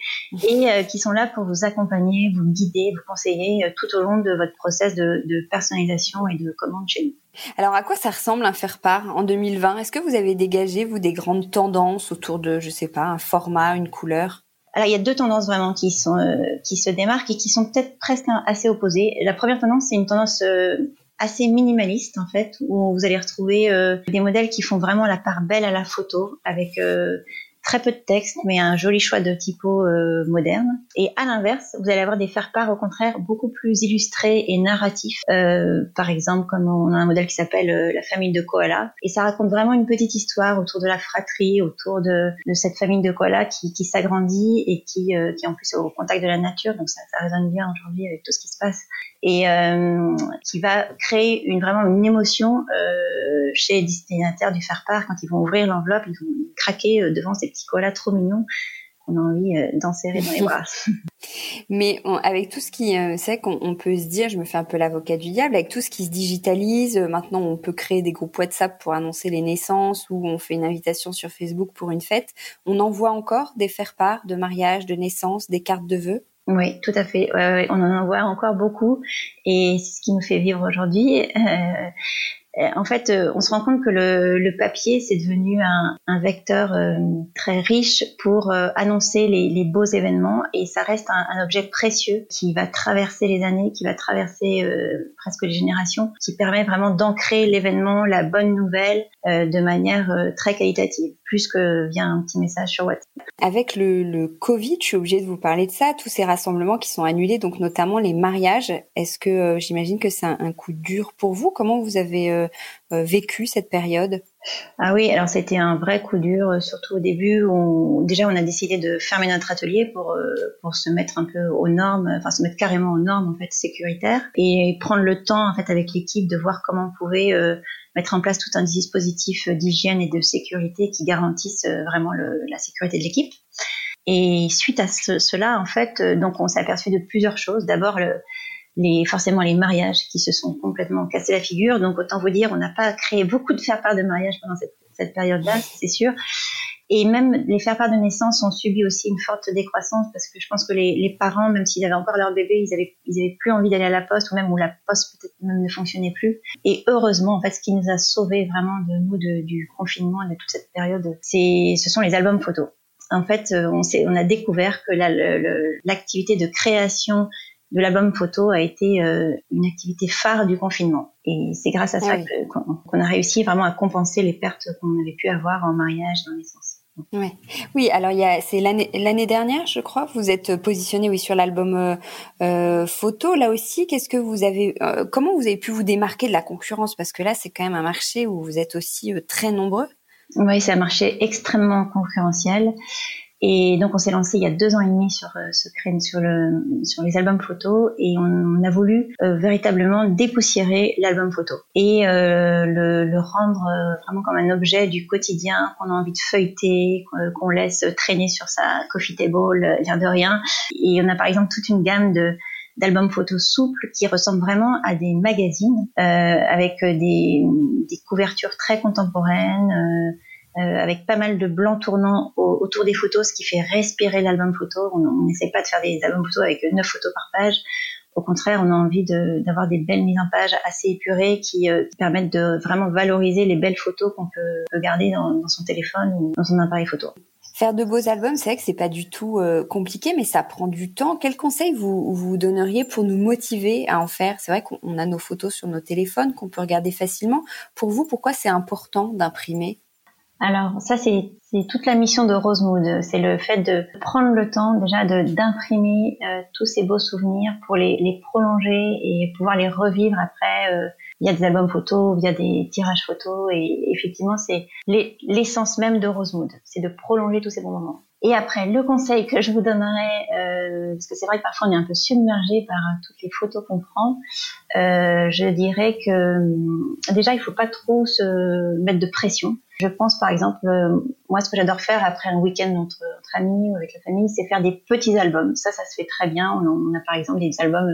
et euh, qui sont là pour vous accompagner, vous guider, vous conseiller euh, tout au long de votre process de, de, personnalisation et de commande chez nous. Alors à quoi ça ressemble un faire-part en 2020 Est-ce que vous avez dégagé, vous, des grandes tendances autour de, je sais pas, un format, une couleur? Alors il y a deux tendances vraiment qui sont euh, qui se démarquent et qui sont peut-être presque assez opposées. La première tendance c'est une tendance euh, assez minimaliste en fait, où vous allez retrouver euh, des modèles qui font vraiment la part belle à la photo, avec très peu de texte, mais un joli choix de typo euh, moderne. Et à l'inverse, vous allez avoir des faire-part au contraire beaucoup plus illustrés et narratifs. Euh, par exemple, comme on a un modèle qui s'appelle euh, La famille de koala, et ça raconte vraiment une petite histoire autour de la fratrie, autour de, de cette famille de koala qui, qui s'agrandit et qui, euh, qui en plus est au contact de la nature. Donc ça, ça résonne bien aujourd'hui avec tout ce qui se passe et euh, qui va créer une vraiment une émotion euh, chez les destinataires du faire-part quand ils vont ouvrir l'enveloppe, ils vont craquer euh, devant ces petits koalas trop mignons qu'on a envie d'enserrer dans les bras. Mais on, avec tout ce qui, euh, c'est qu'on on peut se dire, je me fais un peu l'avocat du diable, avec tout ce qui se digitalise, euh, maintenant on peut créer des groupes WhatsApp pour annoncer les naissances ou on fait une invitation sur Facebook pour une fête. On envoie encore des faire-part de mariage, de naissance, des cartes de vœux? Oui, tout à fait. On en envoie encore beaucoup et c'est ce qui nous fait vivre aujourd'hui. Euh, en fait, euh, on se rend compte que le, papier, c'est devenu un, vecteur euh, très riche pour euh, annoncer les, beaux événements et ça reste un, objet précieux qui va traverser les années, qui va traverser presque les générations, qui permet vraiment d'ancrer l'événement, la bonne nouvelle de manière très qualitative, plus que via un petit message sur WhatsApp. Avec le, Covid, je suis obligée de vous parler de ça, tous ces rassemblements qui sont annulés, donc notamment les mariages. Est-ce que j'imagine que c'est un, un, coup dur pour vous? Comment vous avez euh, vécu cette période? Ah oui, alors c'était un vrai coup dur, euh, surtout au début. Déjà, on a décidé de fermer notre atelier pour euh, pour se mettre un peu aux normes, enfin se mettre carrément aux normes en fait sécuritaires et prendre le temps en fait avec l'équipe de voir comment on pouvait mettre en place tout un dispositif d'hygiène et de sécurité qui garantisse vraiment la sécurité de l'équipe. Et suite à cela, en fait, donc on s'est aperçu de plusieurs choses. D'abord, le, les, forcément les mariages qui se sont complètement cassés la figure. Donc autant vous dire, on n'a pas créé beaucoup de faire-part de mariage pendant cette, cette période-là, c'est sûr. Et même les faire-part de naissance ont subi aussi une forte décroissance parce que je pense que les, les parents, même s'ils avaient encore leur bébé, ils avaient, ils avaient plus envie d'aller à la poste ou même où la poste peut-être même ne fonctionnait plus. Et heureusement, en fait, ce qui nous a sauvés vraiment de nous, de, du confinement et de toute cette période, c'est, ce sont les albums photos. En fait, euh, on, on a découvert que l'activité de création de l'album photo a été euh, une activité phare du confinement. Et c'est grâce à ça qu'on a réussi vraiment à compenser les pertes qu'on avait pu avoir en mariage, dans naissance. Ouais. Oui, alors c'est l'année dernière, je crois, vous êtes positionné oui sur l'album euh, euh photo là aussi. Qu'est-ce que vous avez euh, comment vous avez pu vous démarquer de la concurrence? Parce que là c'est quand même un marché où vous êtes aussi très nombreux. Oui, c'est un marché extrêmement concurrentiel et donc on s'est lancé il y a deux ans et demi sur euh, ce créneau, sur le sur les albums photos et on, a voulu euh, véritablement dépoussiérer l'album photo et euh, le, le, rendre vraiment comme un objet du quotidien qu'on a envie de feuilleter, qu'on laisse traîner sur sa coffee table, l'air de rien. Et on a par exemple toute une gamme de d'albums photos souples qui ressemblent vraiment à des magazines euh, avec des, des, couvertures très contemporaines, euh, avec pas mal de blancs tournants autour des photos, ce qui fait respirer l'album photo. On n'essaie pas de faire des albums photos avec neuf photos par page. Au contraire, on a envie d'avoir des belles mises en page assez épurées qui, euh, permettent de vraiment valoriser les belles photos qu'on peut, garder dans, son téléphone ou dans son appareil photo. Faire de beaux albums, c'est vrai que c'est pas du tout euh, compliqué, mais ça prend du temps. Quel conseil vous vous donneriez pour nous motiver à en faire? C'est vrai qu'on a nos photos sur nos téléphones qu'on peut regarder facilement. Pour vous, pourquoi c'est important d'imprimer? Alors ça c'est toute la mission de Rosemood, c'est le fait de prendre le temps déjà d'imprimer euh, tous ces beaux souvenirs pour les, les, prolonger et pouvoir les revivre après euh, via des albums photos, via des tirages photos et effectivement c'est l'essence même de Rosemood, c'est de prolonger tous ces bons moments. Et après, le conseil que je vous donnerais, euh, parce que c'est vrai que parfois on est un peu submergé par euh, toutes les photos qu'on prend, euh, je dirais que déjà il faut pas trop se mettre de pression. Je pense par exemple, euh, moi ce que j'adore faire après un week-end entre, entre, amis ou avec la famille, c'est faire des petits albums. Ça, ça se fait très bien. On, on a par exemple des albums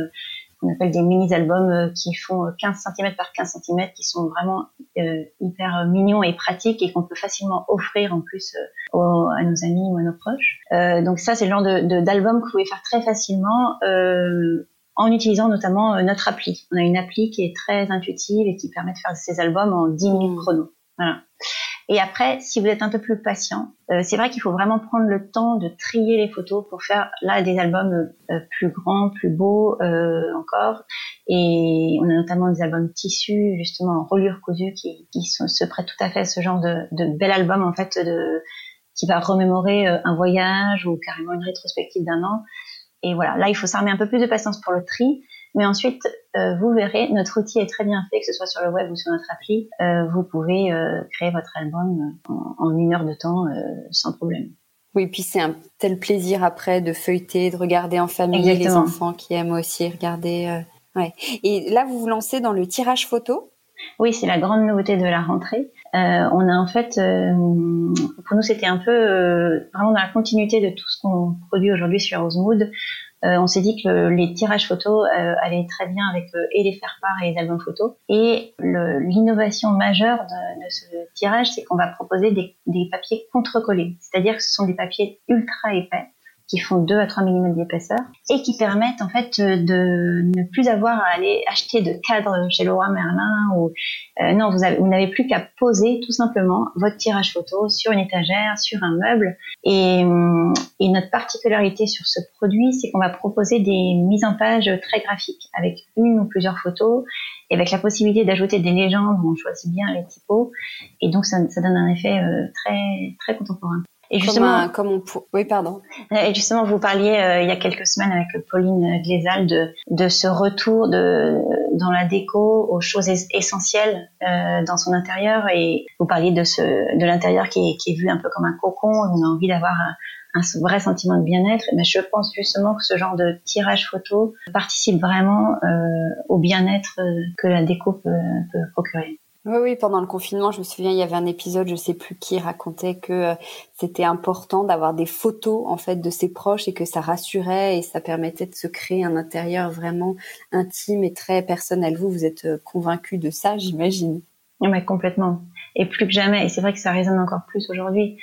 qu'on appelle des mini-albums euh, qui font 15 cm par 15 cm, qui sont vraiment euh, hyper mignons et pratiques et qu'on peut facilement offrir en plus euh, à nos amis ou à nos proches. Euh, donc ça, c'est le genre de, d'album que vous pouvez faire très facilement en utilisant notamment notre appli. On a une appli qui est très intuitive et qui permet de faire ces albums en 10 minutes chrono. Voilà. Et après, si vous êtes un peu plus patient, euh, c'est vrai qu'il faut vraiment prendre le temps de trier les photos pour faire là des albums euh, plus grands, plus beaux euh, encore. Et on a notamment des albums tissus, justement en reliure cousue, qui, qui se prêtent tout à fait à ce genre de, de bel album en fait de qui va remémorer un voyage ou carrément une rétrospective d'un an. Et voilà, là il faut s'armer un peu plus de patience pour le tri. Mais ensuite, euh, vous verrez, notre outil est très bien fait, que ce soit sur le web ou sur notre appli. Euh, vous pouvez euh, créer votre album en, une heure de temps sans problème. Oui, puis c'est un tel plaisir après de feuilleter, de regarder en famille les enfants qui aiment aussi regarder. ouais. Et là, vous vous lancez dans le tirage photo? Oui, c'est la grande nouveauté de la rentrée. Euh, on a en fait, euh, pour nous, c'était un peu vraiment dans la continuité de tout ce qu'on produit aujourd'hui sur Rosemood. Euh, on s'est dit que les tirages photos euh, allaient très bien avec euh, et les faire-part et les albums photos. Et l'innovation majeure de, de, ce tirage, c'est qu'on va proposer des, des papiers contre-collés. C'est-à-dire que ce sont des papiers ultra épais qui font 2 à 3 mm d'épaisseur et qui permettent en fait de ne plus avoir à aller acheter de cadres chez Leroy Merlin ou euh, non, vous, n'avez plus qu'à poser tout simplement votre tirage photo sur une étagère, sur un meuble et, et notre particularité sur ce produit, c'est qu'on va proposer des mises en page très graphiques avec une ou plusieurs photos et avec la possibilité d'ajouter des légendes on choisit bien les typos et donc ça, ça donne un effet euh, très très contemporain. Et justement, comme, on oui, pardon. Et justement, vous parliez euh, il y a quelques semaines avec Pauline Glézal de, de ce retour de, dans la déco aux choses essentielles euh, dans son intérieur. Et vous parliez de, ce, de l'intérieur qui est, qui est vu un peu comme un cocon. Où on a envie d'avoir un, un vrai sentiment de bien-être. Mais je pense justement que ce genre de tirage photo participe vraiment euh, au bien-être que la déco peut, peut procurer. Oui, oui, pendant le confinement, je me souviens, il y avait un épisode, je sais plus qui racontait que euh, c'était important d'avoir des photos en fait de ses proches et que ça rassurait et ça permettait de se créer un intérieur vraiment intime et très personnel. Vous, vous êtes euh, convaincu de ça, j'imagine. Oui, complètement. Et plus que jamais. Et c'est vrai que ça résonne encore plus aujourd'hui.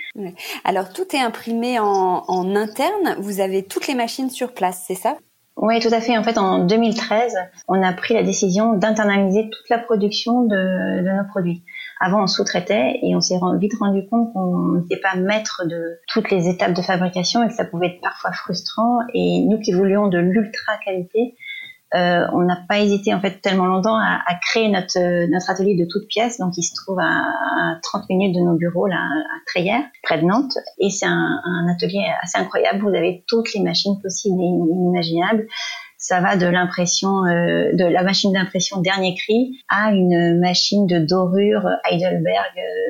Alors, tout est imprimé en, en interne. Vous avez toutes les machines sur place, c'est ça? Oui, tout à fait. En fait, en 2013, on a pris la décision d'internaliser toute la production de, de nos produits. Avant, on sous-traitait et on s'est vite rendu compte qu'on n'était pas maître de toutes les étapes de fabrication et que ça pouvait être parfois frustrant. Et nous qui voulions de l'ultra qualité, euh, on n'a pas hésité en fait tellement longtemps à, à, créer notre notre atelier de toutes pièces. Donc, il se trouve à, à 30 minutes de nos bureaux là à Treillères, près de Nantes. Et c'est un, un, atelier assez incroyable. Vous avez toutes les machines possibles et inimaginables. Ça va de l'impression, euh, de la machine d'impression dernier cri à une machine de dorure Heidelberg euh,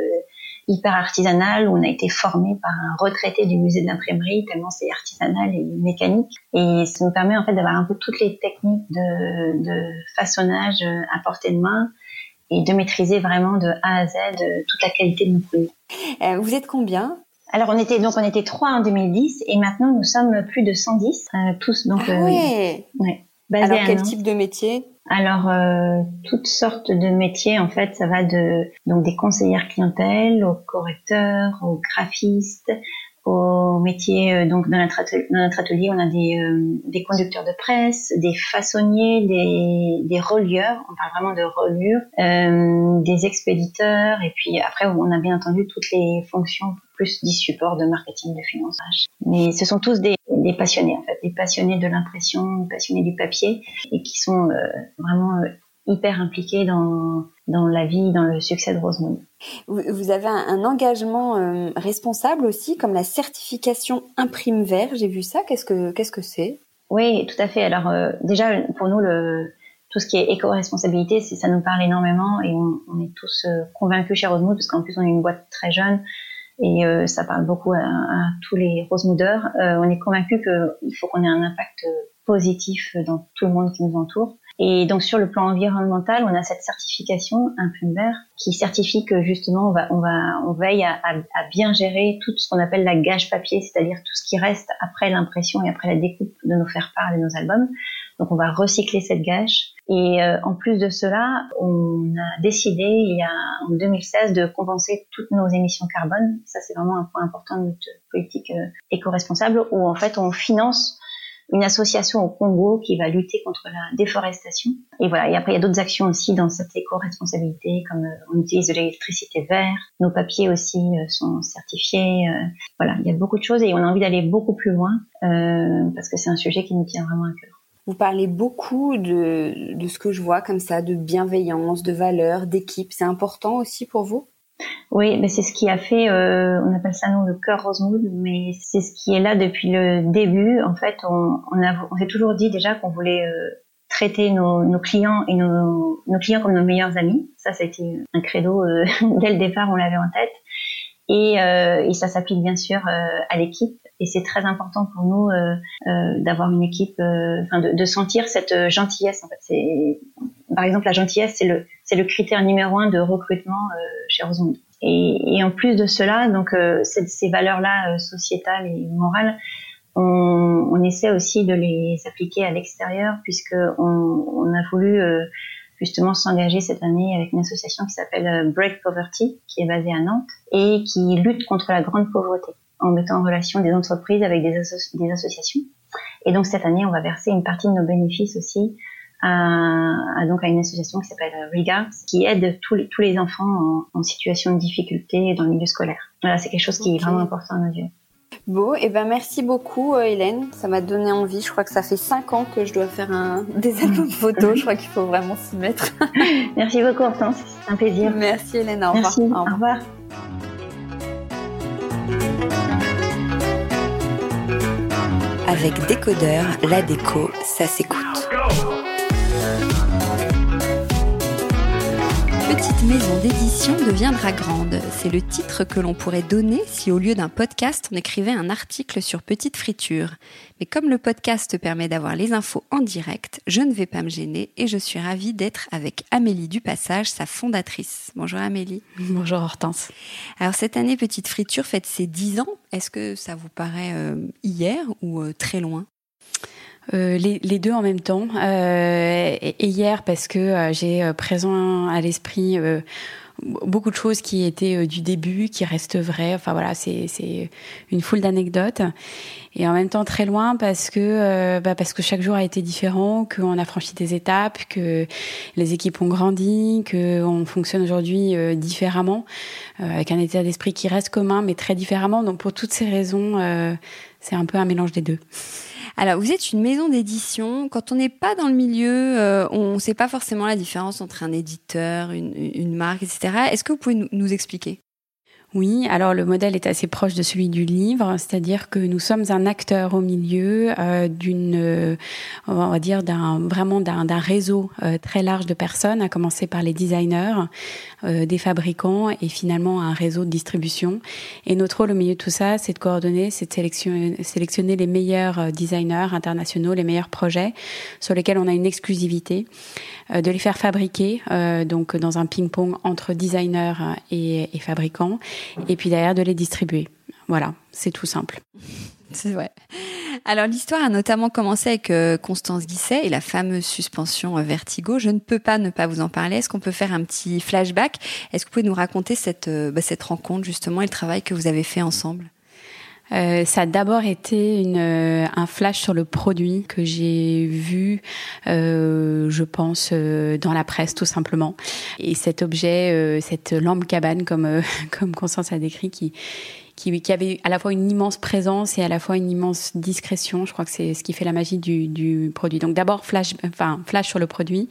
hyper artisanal où on a été formé par un retraité du musée de l'imprimerie tellement c'est artisanal et mécanique et ça nous permet en fait d'avoir un peu toutes les techniques de, de façonnage à portée de main et de maîtriser vraiment de A à Z toute la qualité de nos produits. Euh, vous êtes combien? Alors on était donc on était trois en 2010 et maintenant nous sommes plus de 110 euh, tous donc ah ouais. Euh, ouais. Alors quel type de métier? Alors euh, toutes sortes de métiers en fait, ça va de donc des conseillères clientèle aux correcteurs, aux graphistes, aux métiers euh, donc dans notre, atelier, dans notre atelier on a des, euh, des conducteurs de presse, des façonniers, des, des relieurs, on parle vraiment de reliure, euh, des expéditeurs. Et puis après on a bien entendu toutes les fonctions plus du support de marketing, de financement. Mais ce sont tous des, des passionnés, en fait, des passionnés de l'impression, des passionnés du papier, et qui sont euh, vraiment euh, hyper impliqués dans, dans la vie, dans le succès de Rosemoon. Vous avez un, engagement euh, responsable aussi, comme la certification Imprime Vert. J'ai vu ça. Qu'est-ce que qu'est-ce que c'est? Oui, tout à fait. Alors euh, déjà, pour nous, le, tout ce qui est éco-responsabilité, ça nous parle énormément et on, on est tous convaincus chez Rosemood parce qu'en plus on est une boîte très jeune et euh, ça parle beaucoup à, à tous les rosemoudeurs. Euh, on est convaincu qu'il faut qu'on ait un impact positif dans tout le monde qui nous entoure. Et donc sur le plan environnemental, on a cette certification Imprime Vert qui certifie que justement on va on va on veille à, à, à bien gérer tout ce qu'on appelle la gage papier, c'est-à-dire tout ce qui reste après l'impression et après la découpe de nos faire-part de nos albums. Donc on va recycler cette gâche. Et euh, en plus de cela, on a décidé il y a en 2016 de compenser toutes nos émissions carbone. Ça c'est vraiment un point important de notre politique euh, éco-responsable où en fait on finance une association au Congo qui va lutter contre la déforestation. Et voilà. Et après, il y a d'autres actions aussi dans cette éco-responsabilité, comme euh, on utilise de l'électricité verte. Nos papiers aussi euh, sont certifiés. Euh, voilà. Il y a beaucoup de choses et on a envie d'aller beaucoup plus loin parce que c'est un sujet qui nous tient vraiment à cœur. Vous parlez beaucoup de, de ce que je vois comme ça, de bienveillance, de valeur, d'équipe. C'est important aussi pour vous? Oui, mais c'est ce qui a fait, euh, on appelle ça nous le cœur Rosewood, mais c'est ce qui est là depuis le début. En fait, on, a, on s'est toujours dit déjà qu'on voulait euh, traiter nos, nos, clients et nos, nos, clients comme nos meilleurs amis. Ça, ça a été un credo euh, dès le départ, on l'avait en tête. Et, euh, et ça s'applique bien sûr euh, à l'équipe. Et c'est très important pour nous d'avoir une équipe, enfin de, de, sentir cette gentillesse. En fait, c'est par exemple la gentillesse, c'est le c'est le critère numéro un de recrutement chez Rosewood. Et, et, en plus de cela, donc euh, ces, valeurs-là euh, sociétales et morales, on, on, essaie aussi de les appliquer à l'extérieur, puisque on, on, a voulu euh, justement s'engager cette année avec une association qui s'appelle Break Poverty, qui est basée à Nantes et qui lutte contre la grande pauvreté. en mettant en relation des entreprises avec des, des associations. Et donc cette année, on va verser une partie de nos bénéfices aussi à, à donc à une association qui s'appelle Regards, qui aide tous les, tous les enfants en, en, situation de difficulté dans le milieu scolaire. Voilà, c'est quelque chose qui est vraiment important à nos yeux. Bon, et eh ben merci beaucoup euh, Hélène, ça m'a donné envie. Je crois que ça fait cinq ans que je dois faire un des albums photos. je crois qu'il faut vraiment s'y mettre. merci beaucoup Hortense, c'est un plaisir. Merci Hélène, au merci, Au revoir. Avec Décodeur, la déco, ça s'écoute. Petite maison d'édition deviendra grande. C'est le titre que l'on pourrait donner si au lieu d'un podcast, on écrivait un article sur Petite Friture. Mais comme le podcast permet d'avoir les infos en direct, je ne vais pas me gêner et je suis ravie d'être avec Amélie Dupassage, sa fondatrice. Bonjour Amélie. Bonjour Hortense. Alors cette année, Petite Friture fête ses 10 ans. Est-ce que ça vous paraît euh, hier ou euh, très loin? Euh, les, les, deux en même temps. Euh, et, hier, parce que euh, j'ai présent à l'esprit beaucoup de choses qui étaient du début, qui restent vraies. Enfin voilà, c'est une foule d'anecdotes. Et en même temps très loin parce que bah parce que chaque jour a été différent, qu'on a franchi des étapes, que les équipes ont grandi, que on fonctionne aujourd'hui différemment, avec un état d'esprit qui reste commun mais très différemment. Donc pour toutes ces raisons, c'est un peu un mélange des deux. Alors, vous êtes une maison d'édition. Quand on n'est pas dans le milieu, euh, on ne sait pas forcément la différence entre un éditeur, une, une marque, etc. Est-ce que vous pouvez nous expliquer? Oui, alors le modèle est assez proche de celui du livre, c'est-à-dire que nous sommes un acteur au milieu euh, d'une, euh, on va dire d'un vraiment d'un, réseau euh, très large de personnes, à commencer par les designers, euh, des fabricants et finalement un réseau de distribution. Et notre rôle au milieu de tout ça, c'est de coordonner, c'est de sélectionner, sélectionner les meilleurs designers internationaux, les meilleurs projets sur lesquels on a une exclusivité, de les faire fabriquer donc dans un ping-pong entre designers et, et fabricants et puis derrière de les distribuer. Voilà, c'est tout simple. C'est vrai. Alors l'histoire a notamment commencé avec euh, Constance Guisset et la fameuse suspension euh, Vertigo. Je ne peux pas ne pas vous en parler. Est-ce qu'on peut faire un petit flashback? Est-ce que vous pouvez nous raconter cette, euh, bah, cette rencontre justement et le travail que vous avez fait ensemble? Euh, ça a d'abord été une, euh, un flash sur le produit que j'ai vu, euh, je pense, euh, dans la presse tout simplement. Et cet objet, cette lampe cabane, comme, comme Constance a décrit, qui, qui, qui, avait à la fois une immense présence et à la fois une immense discrétion. Je crois que c'est ce qui fait la magie du, du produit. Donc d'abord flash, enfin flash sur le produit,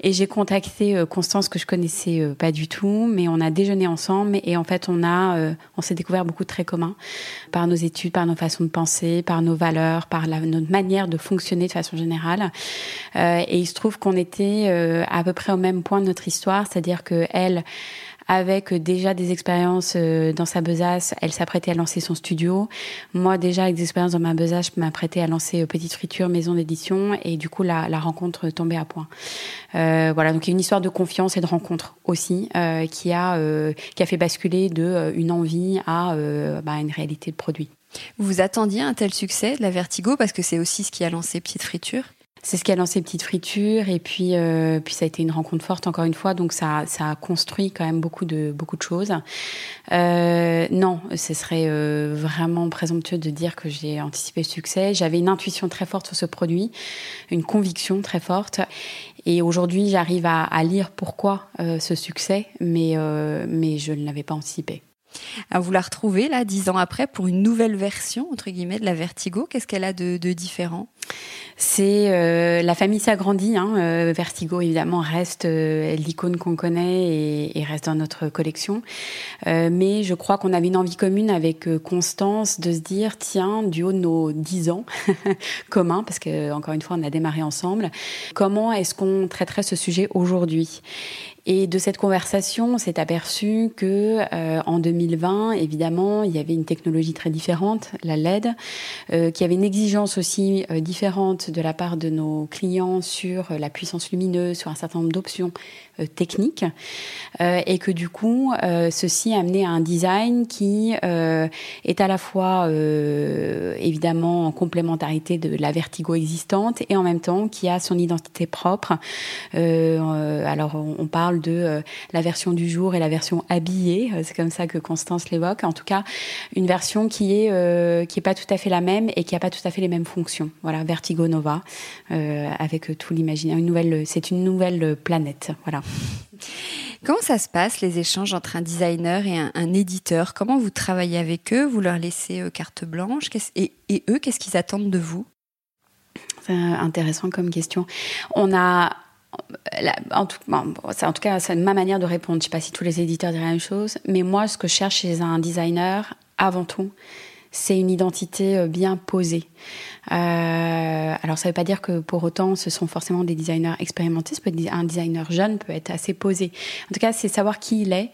et j'ai contacté euh, Constance que je connaissais euh, pas du tout, mais on a déjeuné ensemble et en fait on a, euh, on s'est découvert beaucoup de traits communs par nos études, par nos façons de penser, par nos valeurs, par la, notre manière de fonctionner de façon générale. Et il se trouve qu'on était à peu près au même point de notre histoire, c'est-à-dire que elle avec déjà des expériences euh, dans sa besace, elle s'apprêtait à lancer son studio. Moi, déjà, avec des expériences dans ma besace, je m'apprêtais à lancer euh, Petite Friture, maison d'édition, et du coup, la, rencontre tombait à point. Euh, voilà, donc il y a une histoire de confiance et de rencontre aussi euh, qui a euh, qui a fait basculer de une envie à bah, une réalité de produit. Vous attendiez un tel succès de la Vertigo parce que c'est aussi ce qui a lancé Petite Friture? C'est ce qui a lancé Petite Friture et puis euh, puis ça a été une rencontre forte encore une fois donc ça ça a construit quand même beaucoup de beaucoup de choses. Euh, non, ce serait euh, vraiment présomptueux de dire que j'ai anticipé le succès. J'avais une intuition très forte sur ce produit, une conviction très forte et aujourd'hui j'arrive à, à, lire pourquoi euh, ce succès, mais euh, mais je ne l'avais pas anticipé. Vous la retrouver là dix ans après pour une nouvelle version entre guillemets de la Vertigo. Qu'est-ce qu'elle a de, différent? C'est euh, la famille s'agrandit. Hein, euh, Vertigo évidemment reste euh, l'icône qu'on connaît et, reste dans notre collection. Euh, mais je crois qu'on avait une envie commune avec Constance de se dire tiens du haut de nos dix ans communs parce que encore une fois on a démarré ensemble. Comment est-ce qu'on traiterait ce sujet aujourd'hui? Et de cette conversation, on s'est aperçu que euh, en 2020, évidemment, il y avait une technologie très différente, la LED, euh, qui avait une exigence aussi euh, différente de la part de nos clients sur la puissance lumineuse, sur un certain nombre d'options. euh, techniques, euh, et que du coup, euh, ceci a amené à un design qui est à la fois évidemment en complémentarité de la Vertigo existante et en même temps qui a son identité propre. alors, on parle parle de la version du jour et la version habillée. C'est comme ça que Constance l'évoque. En tout cas, une version qui est qui est pas tout à fait la même et qui a pas tout à fait les mêmes fonctions. Voilà, Vertigo Nova, avec tout l'imaginaire. Une nouvelle, c'est une nouvelle planète. Voilà. Comment ça se passe les échanges entre un designer et un, éditeur? Comment vous travaillez avec eux? Vous leur laissez euh, carte blanche? Et, eux, qu'est-ce qu'ils attendent de vous? C'est intéressant comme question. On a en tout, en tout cas, c'est ma manière de répondre. Je ne sais pas si tous les éditeurs diraient la même chose, mais moi, ce que je cherche chez un designer, avant tout, c'est une identité euh, bien posée. Euh, alors ça ne veut pas dire que pour autant ce sont forcément des designers expérimentés. Un designer jeune peut être assez posé. En tout cas, c'est savoir qui il est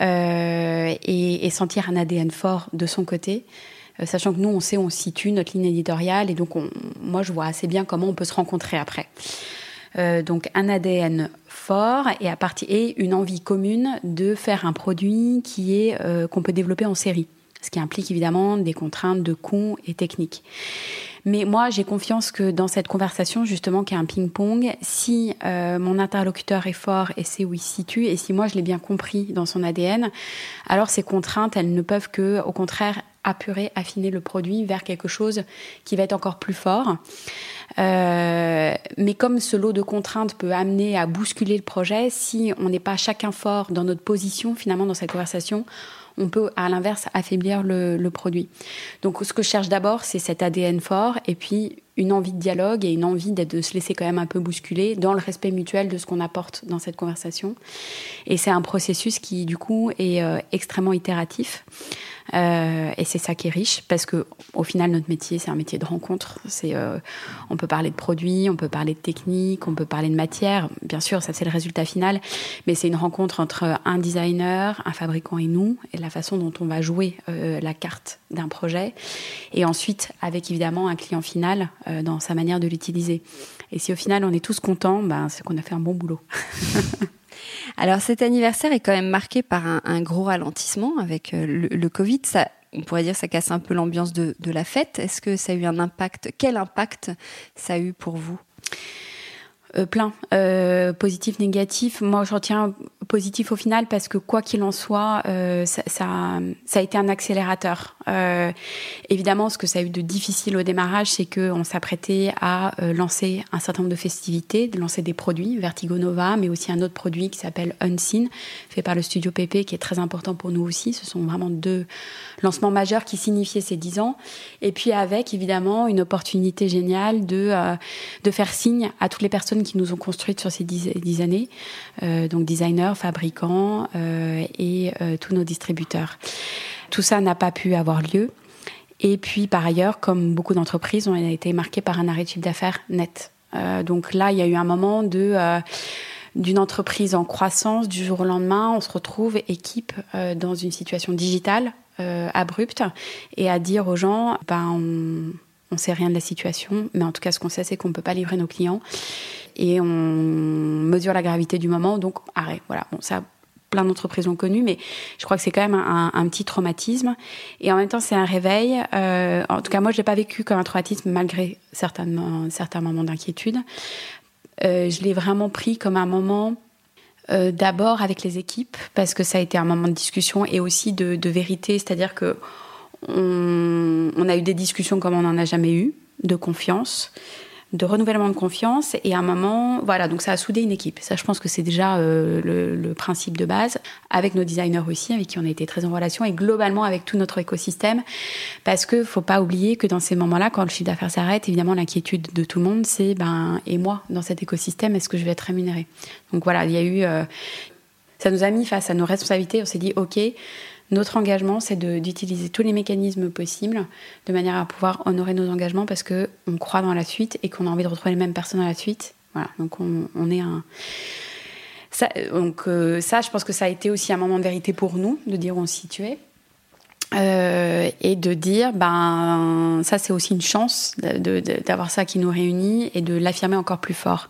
euh, et, sentir un ADN fort de son côté. sachant que nous, on sait où on situe, notre ligne éditoriale, et donc moi, je vois assez bien comment on peut se rencontrer après. donc un ADN fort et à partir et une envie commune de faire un produit qui est qu'on peut développer en série ce qui implique évidemment des contraintes de coûts et techniques. Mais moi, j'ai confiance que dans cette conversation, justement, qui est un ping-pong, si euh, mon interlocuteur est fort et sait où il se situe, et si moi je l'ai bien compris dans son ADN, alors ces contraintes, elles ne peuvent que, au contraire, apurer, affiner le produit vers quelque chose qui va être encore plus fort. Euh, mais comme ce lot de contraintes peut amener à bousculer le projet, si on n'est pas chacun fort dans notre position, finalement, dans cette conversation, on peut à l'inverse affaiblir le, produit. Donc ce que je cherche d'abord, c'est cet ADN fort et puis une envie de dialogue et une envie de se laisser quand même un peu bousculer dans le respect mutuel de ce qu'on apporte dans cette conversation. Et c'est un processus qui du coup est euh, extrêmement itératif. Euh, et c'est ça qui est riche parce que au final notre métier c'est un métier de rencontre. C'est euh, on peut parler de produits, on peut parler de technique, on peut parler de matière. Bien sûr, ça c'est le résultat final, mais c'est une rencontre entre un designer, un fabricant et nous et la façon dont on va jouer euh, la carte d'un projet. Et ensuite avec évidemment un client final dans sa manière de l'utiliser. Et si au final on est tous contents, ben, c'est qu'on a fait un bon boulot. Alors cet anniversaire est quand même marqué par un, gros ralentissement avec euh, le, Covid. Ça, on pourrait dire ça casse un peu l'ambiance de la fête. Est-ce que ça a eu un impact? Quel impact ça a eu pour vous? Euh, plein, euh, positif, négatif. Moi, je retiens positif au final parce que quoi qu'il en soit, euh, ça, ça, ça, a été un accélérateur. Euh, évidemment, ce que ça a eu de difficile au démarrage, c'est qu'on s'apprêtait à euh, lancer un certain nombre de festivités, de lancer des produits, Vertigo Nova, mais aussi un autre produit qui s'appelle Unseen, fait par le studio PP, qui est très important pour nous aussi. Ce sont vraiment deux lancements majeurs qui signifiaient ces dix ans. Et puis avec, évidemment, une opportunité géniale de, de faire signe à toutes les personnes qui nous ont construites sur ces dix, années, euh, donc designers, fabricants euh, et euh, tous nos distributeurs. Tout ça n'a pas pu avoir lieu. Et puis, par ailleurs, comme beaucoup d'entreprises, on a été marqué par un arrêt de chiffre d'affaires net. donc là, il y a eu un moment de d'une entreprise en croissance du jour au lendemain, on se retrouve équipe dans une situation digitale abrupte et à dire aux gens, ben on, on sait rien de la situation, mais en tout cas, ce qu'on sait, c'est qu'on ne peut pas livrer nos clients et on mesure la gravité du moment, donc arrêt. Voilà, bon, ça, plein d'entreprises ont connu, mais je crois que c'est quand même un, petit traumatisme. Et en même temps, c'est un réveil. Euh, en tout cas, moi, je l'ai pas vécu comme un traumatisme malgré certains, certains moments d'inquiétude. Euh, je l'ai vraiment pris comme un moment euh, d'abord avec les équipes, parce que ça a été un moment de discussion et aussi de, vérité, c'est-à-dire que on, a eu des discussions comme on n'en a jamais eu, de confiance de renouvellement de confiance et à un moment, voilà, donc ça a soudé une équipe. Ça, je pense que c'est déjà euh, le, principe de base, avec nos designers aussi, avec qui on a été très en relation et globalement avec tout notre écosystème, parce que faut pas oublier que dans ces moments-là, quand le chiffre d'affaires s'arrête, évidemment l'inquiétude de tout le monde, c'est ben et moi dans cet écosystème, est-ce que je vais être rémunéré Donc voilà, il y a eu, euh, ça nous a mis face à nos responsabilités. On s'est dit, ok. Notre engagement, c'est d'utiliser tous les mécanismes possibles de manière à pouvoir honorer nos engagements parce que on croit dans la suite et qu'on a envie de retrouver les mêmes personnes dans la suite. Voilà, donc on, est un. Ça, donc euh, ça, je pense que ça a été aussi un moment de vérité pour nous, de dire où on se situait. Euh, et de dire, ben, ça c'est aussi une chance d'avoir ça qui nous réunit et de l'affirmer encore plus fort.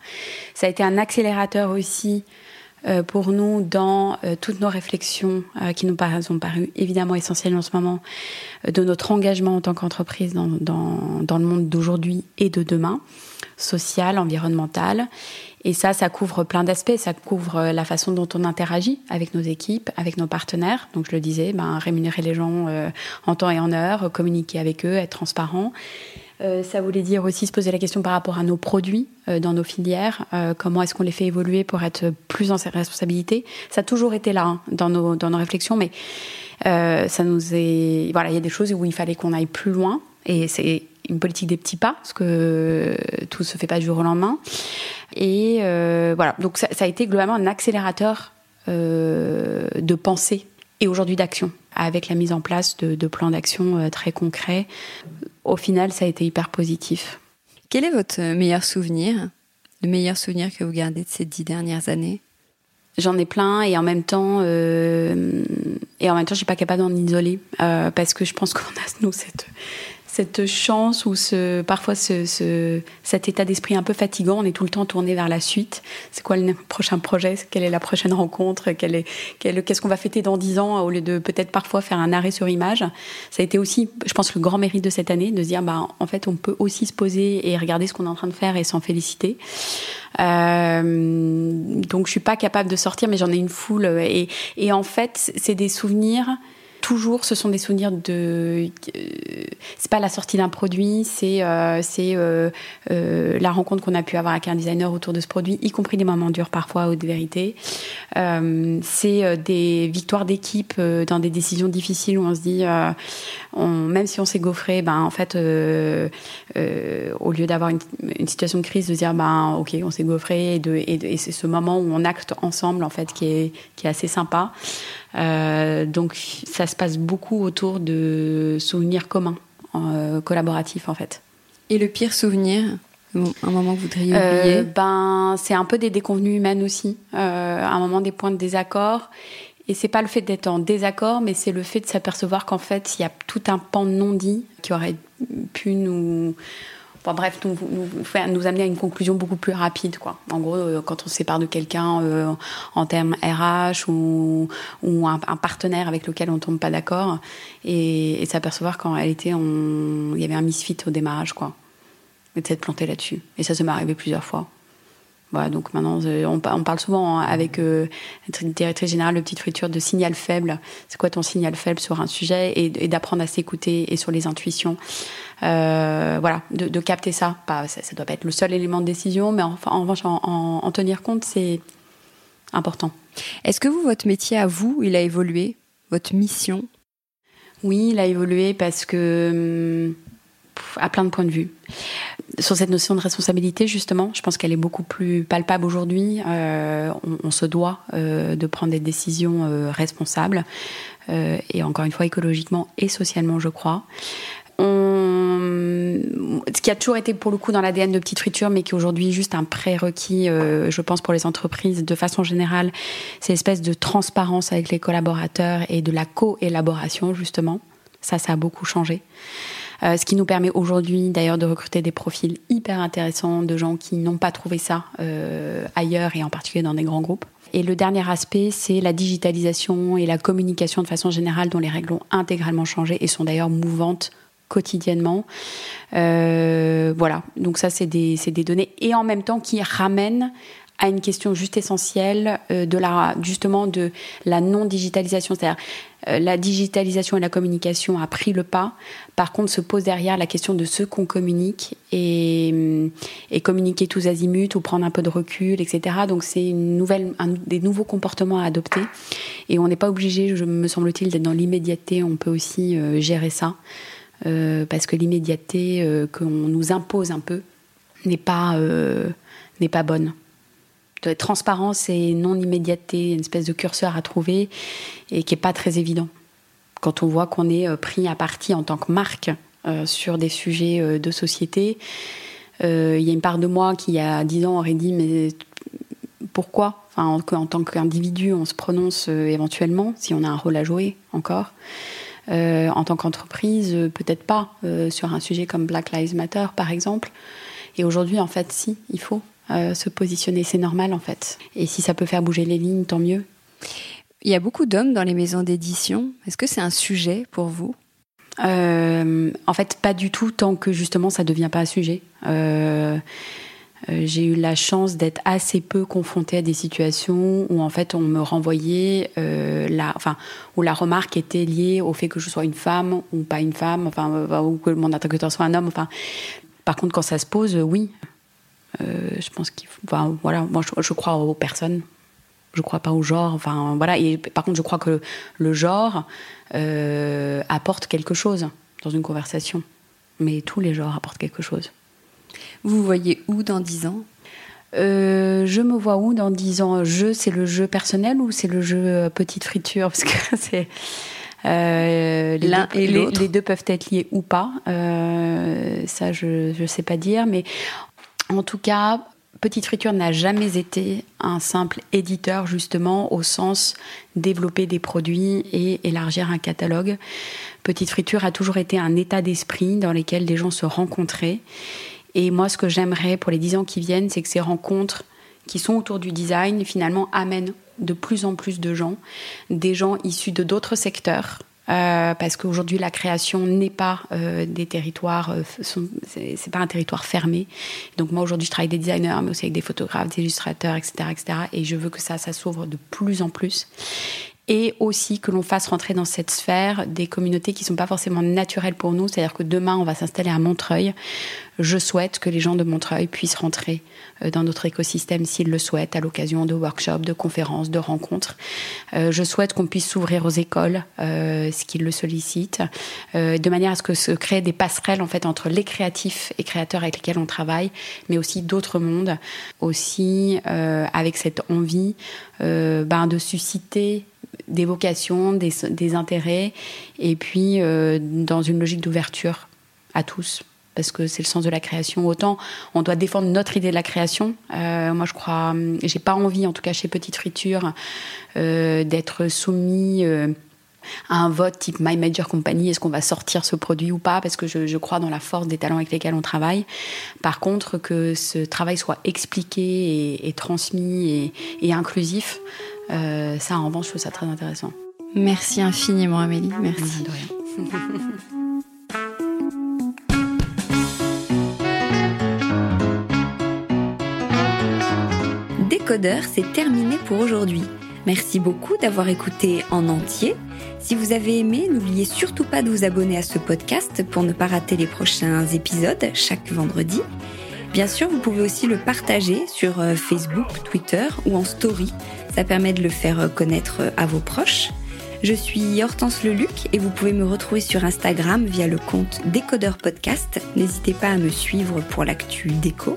Ça a été un accélérateur aussi pour nous dans toutes nos réflexions qui nous ont paru évidemment essentielles en ce moment, de notre engagement en tant qu'entreprise dans le monde d'aujourd'hui et de demain, social, environnemental. Et ça, ça couvre plein d'aspects. Ça couvre la façon dont on interagit avec nos équipes, avec nos partenaires. Donc, je le disais, ben, rémunérer les gens en temps et en heure, communiquer avec eux, être transparent. Euh, ça voulait dire aussi se poser la question par rapport à nos produits euh, dans nos filières, euh, comment est-ce qu'on les fait évoluer pour être plus en responsabilité? Ça a toujours été là hein, dans, nos, dans nos réflexions, mais ça nous est voilà, il y a des choses où il fallait qu'on aille plus loin, et c'est une politique des petits pas, parce que tout se fait pas du jour au lendemain. Et voilà, donc ça, a été globalement un accélérateur de pensée et aujourd'hui d'action, avec la mise en place de plans d'action très concrets au final, ça a été hyper positif. Quel est votre meilleur souvenir, le meilleur souvenir que vous gardez de ces dix dernières années? J'en ai plein et en même temps, euh, et en même temps, je suis pas capable d'en isoler euh, parce que je pense qu'on a nous cette cette chance ou ce, parfois ce, ce cet état d'esprit un peu fatigant. On est tout le temps tourné vers la suite. C'est quoi le prochain projet? Quelle est la prochaine rencontre? Qu'est-ce qu'on va fêter dans dix ans au lieu de peut-être parfois faire un arrêt sur image? Ça a été aussi, je pense, le grand mérite de cette année de se dire, bah, en fait, on peut aussi se poser et regarder ce qu'on est en train de faire et s'en féliciter. Euh, donc, je suis pas capable de sortir, mais j'en ai une foule. Et en fait, c'est des souvenirs toujours, ce sont des souvenirs de. Euh, c'est pas la sortie d'un produit, c'est euh, c'est euh, la rencontre qu'on a pu avoir avec un designer autour de ce produit, y compris des moments durs parfois ou de vérité. c'est des victoires d'équipe dans des décisions difficiles où on se dit, on, même si on s'est gaufré, ben en fait, au lieu d'avoir une, situation de crise, de dire ben ok, on s'est gaufré et, de, et, et c'est ce moment où on acte ensemble en fait qui est qui est assez sympa. Euh, donc ça se passe beaucoup autour de souvenirs communs, euh, collaboratifs en fait. Et le pire souvenir un moment que vous voudriez euh, oublier? Ben, c'est un peu des déconvenues humaines aussi. un moment des points de désaccord. Et c'est pas le fait d'être en désaccord, mais c'est le fait de s'apercevoir qu'en fait, il y a tout un pan non dit qui aurait pu nous bref, nous, amener à une conclusion beaucoup plus rapide. Quoi. En gros, euh, quand on se sépare de quelqu'un euh, en termes RH ou, ou un, partenaire avec lequel on tombe pas d'accord, et, s'apercevoir qu'en réalité, il y avait un misfit au démarrage, quoi. Et de s'être planté là-dessus. Et ça, se m'est arrivé plusieurs fois. Voilà, donc maintenant, euh, on, parle souvent hein, avec euh, la directrice générale de Petite Friture de signal faible. C'est quoi ton signal faible sur un sujet et, d'apprendre à s'écouter et sur les intuitions. Euh, voilà, de, capter ça. Pas, ça. ne doit pas être le seul élément de décision, mais enfin, en revanche, en, tenir compte, c'est important. Est-ce que vous, votre métier à vous, il a évolué? Votre mission? Oui, il a évolué parce que hum, à plein de points de vue. Sur cette notion de responsabilité, justement, je pense qu'elle est beaucoup plus palpable aujourd'hui. Euh, on, se doit euh, de prendre des décisions euh, responsables, et encore une fois écologiquement et socialement, je crois. On... Ce qui a toujours été pour le coup dans l'ADN de Petite Friture, mais qui est aujourd'hui juste un prérequis, je pense, pour les entreprises de façon générale, c'est l'espèce de transparence avec les collaborateurs et de la co-élaboration, justement. Ça, ça a beaucoup changé. Euh, ce qui nous permet aujourd'hui d'ailleurs de recruter des profils hyper intéressants de gens qui n'ont pas trouvé ça euh, ailleurs et en particulier dans des grands groupes. Et le dernier aspect, c'est la digitalisation et la communication de façon générale dont les règles ont intégralement changé et sont d'ailleurs mouvantes quotidiennement. Euh, voilà, donc ça c'est des, des, données et en même temps qui ramènent à une question juste essentielle euh, de la justement de la non digitalisation c'est-à-dire euh, la digitalisation et la communication a pris le pas. Par contre se pose derrière la question de ce qu'on communique et, et, communiquer tous azimuts ou prendre un peu de recul etc donc c'est une nouvelle un, des nouveaux comportements à adopter. Et on n'est pas obligé je me semble-t-il d'être dans l'immédiateté. On peut aussi euh, gérer ça parce que l'immédiateté qu'on nous impose un peu n'est pas n'est pas bonne transparence et non-immédiateté, une espèce de curseur à trouver et qui n'est pas très évident. Quand on voit qu'on est euh, pris à partie en tant que marque euh, sur des sujets euh, de société, il y a une part de moi qui, il y a dix ans, aurait dit Mais pourquoi? Enfin, en, en, tant qu'individu, on se prononce éventuellement, si on a un rôle à jouer encore. en tant qu'entreprise, peut-être pas sur un sujet comme Black Lives Matter, par exemple. Et aujourd'hui, en fait, si, il faut se positionner. C'est normal en fait. Et si ça peut faire bouger les lignes, tant mieux. Il y a beaucoup d'hommes dans les maisons d'édition. Est-ce que c'est un sujet pour vous? En fait, pas du tout tant que justement ça ne devient pas un sujet. Euh, j'ai eu la chance d'être assez peu confrontée à des situations où en fait on me renvoyait euh, la, enfin où la remarque était liée au fait que je sois une femme ou pas une femme, enfin euh, ou que mon interlocuteur soit un homme. Enfin, par contre quand ça se pose, oui, je pense qu'il faut, voilà, moi je, crois aux personnes. Je crois pas au genre, enfin voilà. Et par contre, je crois que le genre apporte quelque chose dans une conversation. Mais tous les genres apportent quelque chose. Vous voyez où dans 10 ans? Euh, je me vois où dans 10 ans? Jeu, c'est le jeu personnel ou c'est le jeu euh, petite friture? Parce que c'est. Euh, L'un et l'autre. Les, deux peuvent être liés ou pas. ça, je ne sais pas dire. Mais en tout cas, Petite Friture n'a jamais été un simple éditeur, justement, au sens développer des produits et élargir un catalogue. Petite Friture a toujours été un état d'esprit dans lequel des gens se rencontraient et moi, ce que j'aimerais pour les dix ans qui viennent, c'est que ces rencontres qui sont autour du design, finalement, amènent de plus en plus de gens, des gens issus de d'autres secteurs, euh, parce qu'aujourd'hui la création n'est pas euh, des territoires, euh, c'est pas un territoire fermé. Donc moi aujourd'hui je travaille avec des designers, mais aussi avec des photographes, des illustrateurs, etc., etc. Et je veux que ça, ça s'ouvre de plus en plus et aussi que l'on fasse rentrer dans cette sphère des communautés qui sont pas forcément naturelles pour nous. C'est-à-dire que demain, on va s'installer à Montreuil. Je souhaite que les gens de Montreuil puissent rentrer euh, dans notre écosystème s'ils le souhaitent, à l'occasion de workshops, de conférences, de rencontres. Euh, je souhaite qu'on puisse s'ouvrir aux écoles, euh, ce qu'ils le sollicitent, de manière à ce que se créent des passerelles en fait entre les créatifs et créateurs avec lesquels on travaille, mais aussi d'autres mondes, aussi avec cette envie ben, de susciter des vocations, des, intérêts, et puis euh, dans une logique d'ouverture à tous parce que c'est le sens de la création. Autant on doit défendre notre idée de la création. Euh, moi, je crois, j'ai pas envie, en tout cas chez Petite Friture, euh, d'être soumis à un vote type My Major Company. Est-ce qu'on va sortir ce produit ou pas Parce que je, crois dans la force des talents avec lesquels on travaille. Par contre, que ce travail soit expliqué et, transmis et inclusif. Euh, ça, en revanche, je trouve ça très intéressant. Merci infiniment, Amélie. Merci. Décodeur, c'est terminé pour aujourd'hui. Merci beaucoup d'avoir écouté en entier. Si vous avez aimé, n'oubliez surtout pas de vous abonner à ce podcast pour ne pas rater les prochains épisodes chaque vendredi. Bien sûr, vous pouvez aussi le partager sur euh, Facebook, Twitter ou en story. Ça permet de le faire euh, connaître euh, à vos proches. Je suis Hortense Leluc et vous pouvez me retrouver sur Instagram via le compte Décodeur Podcast. N'hésitez pas à me suivre pour l'actu déco.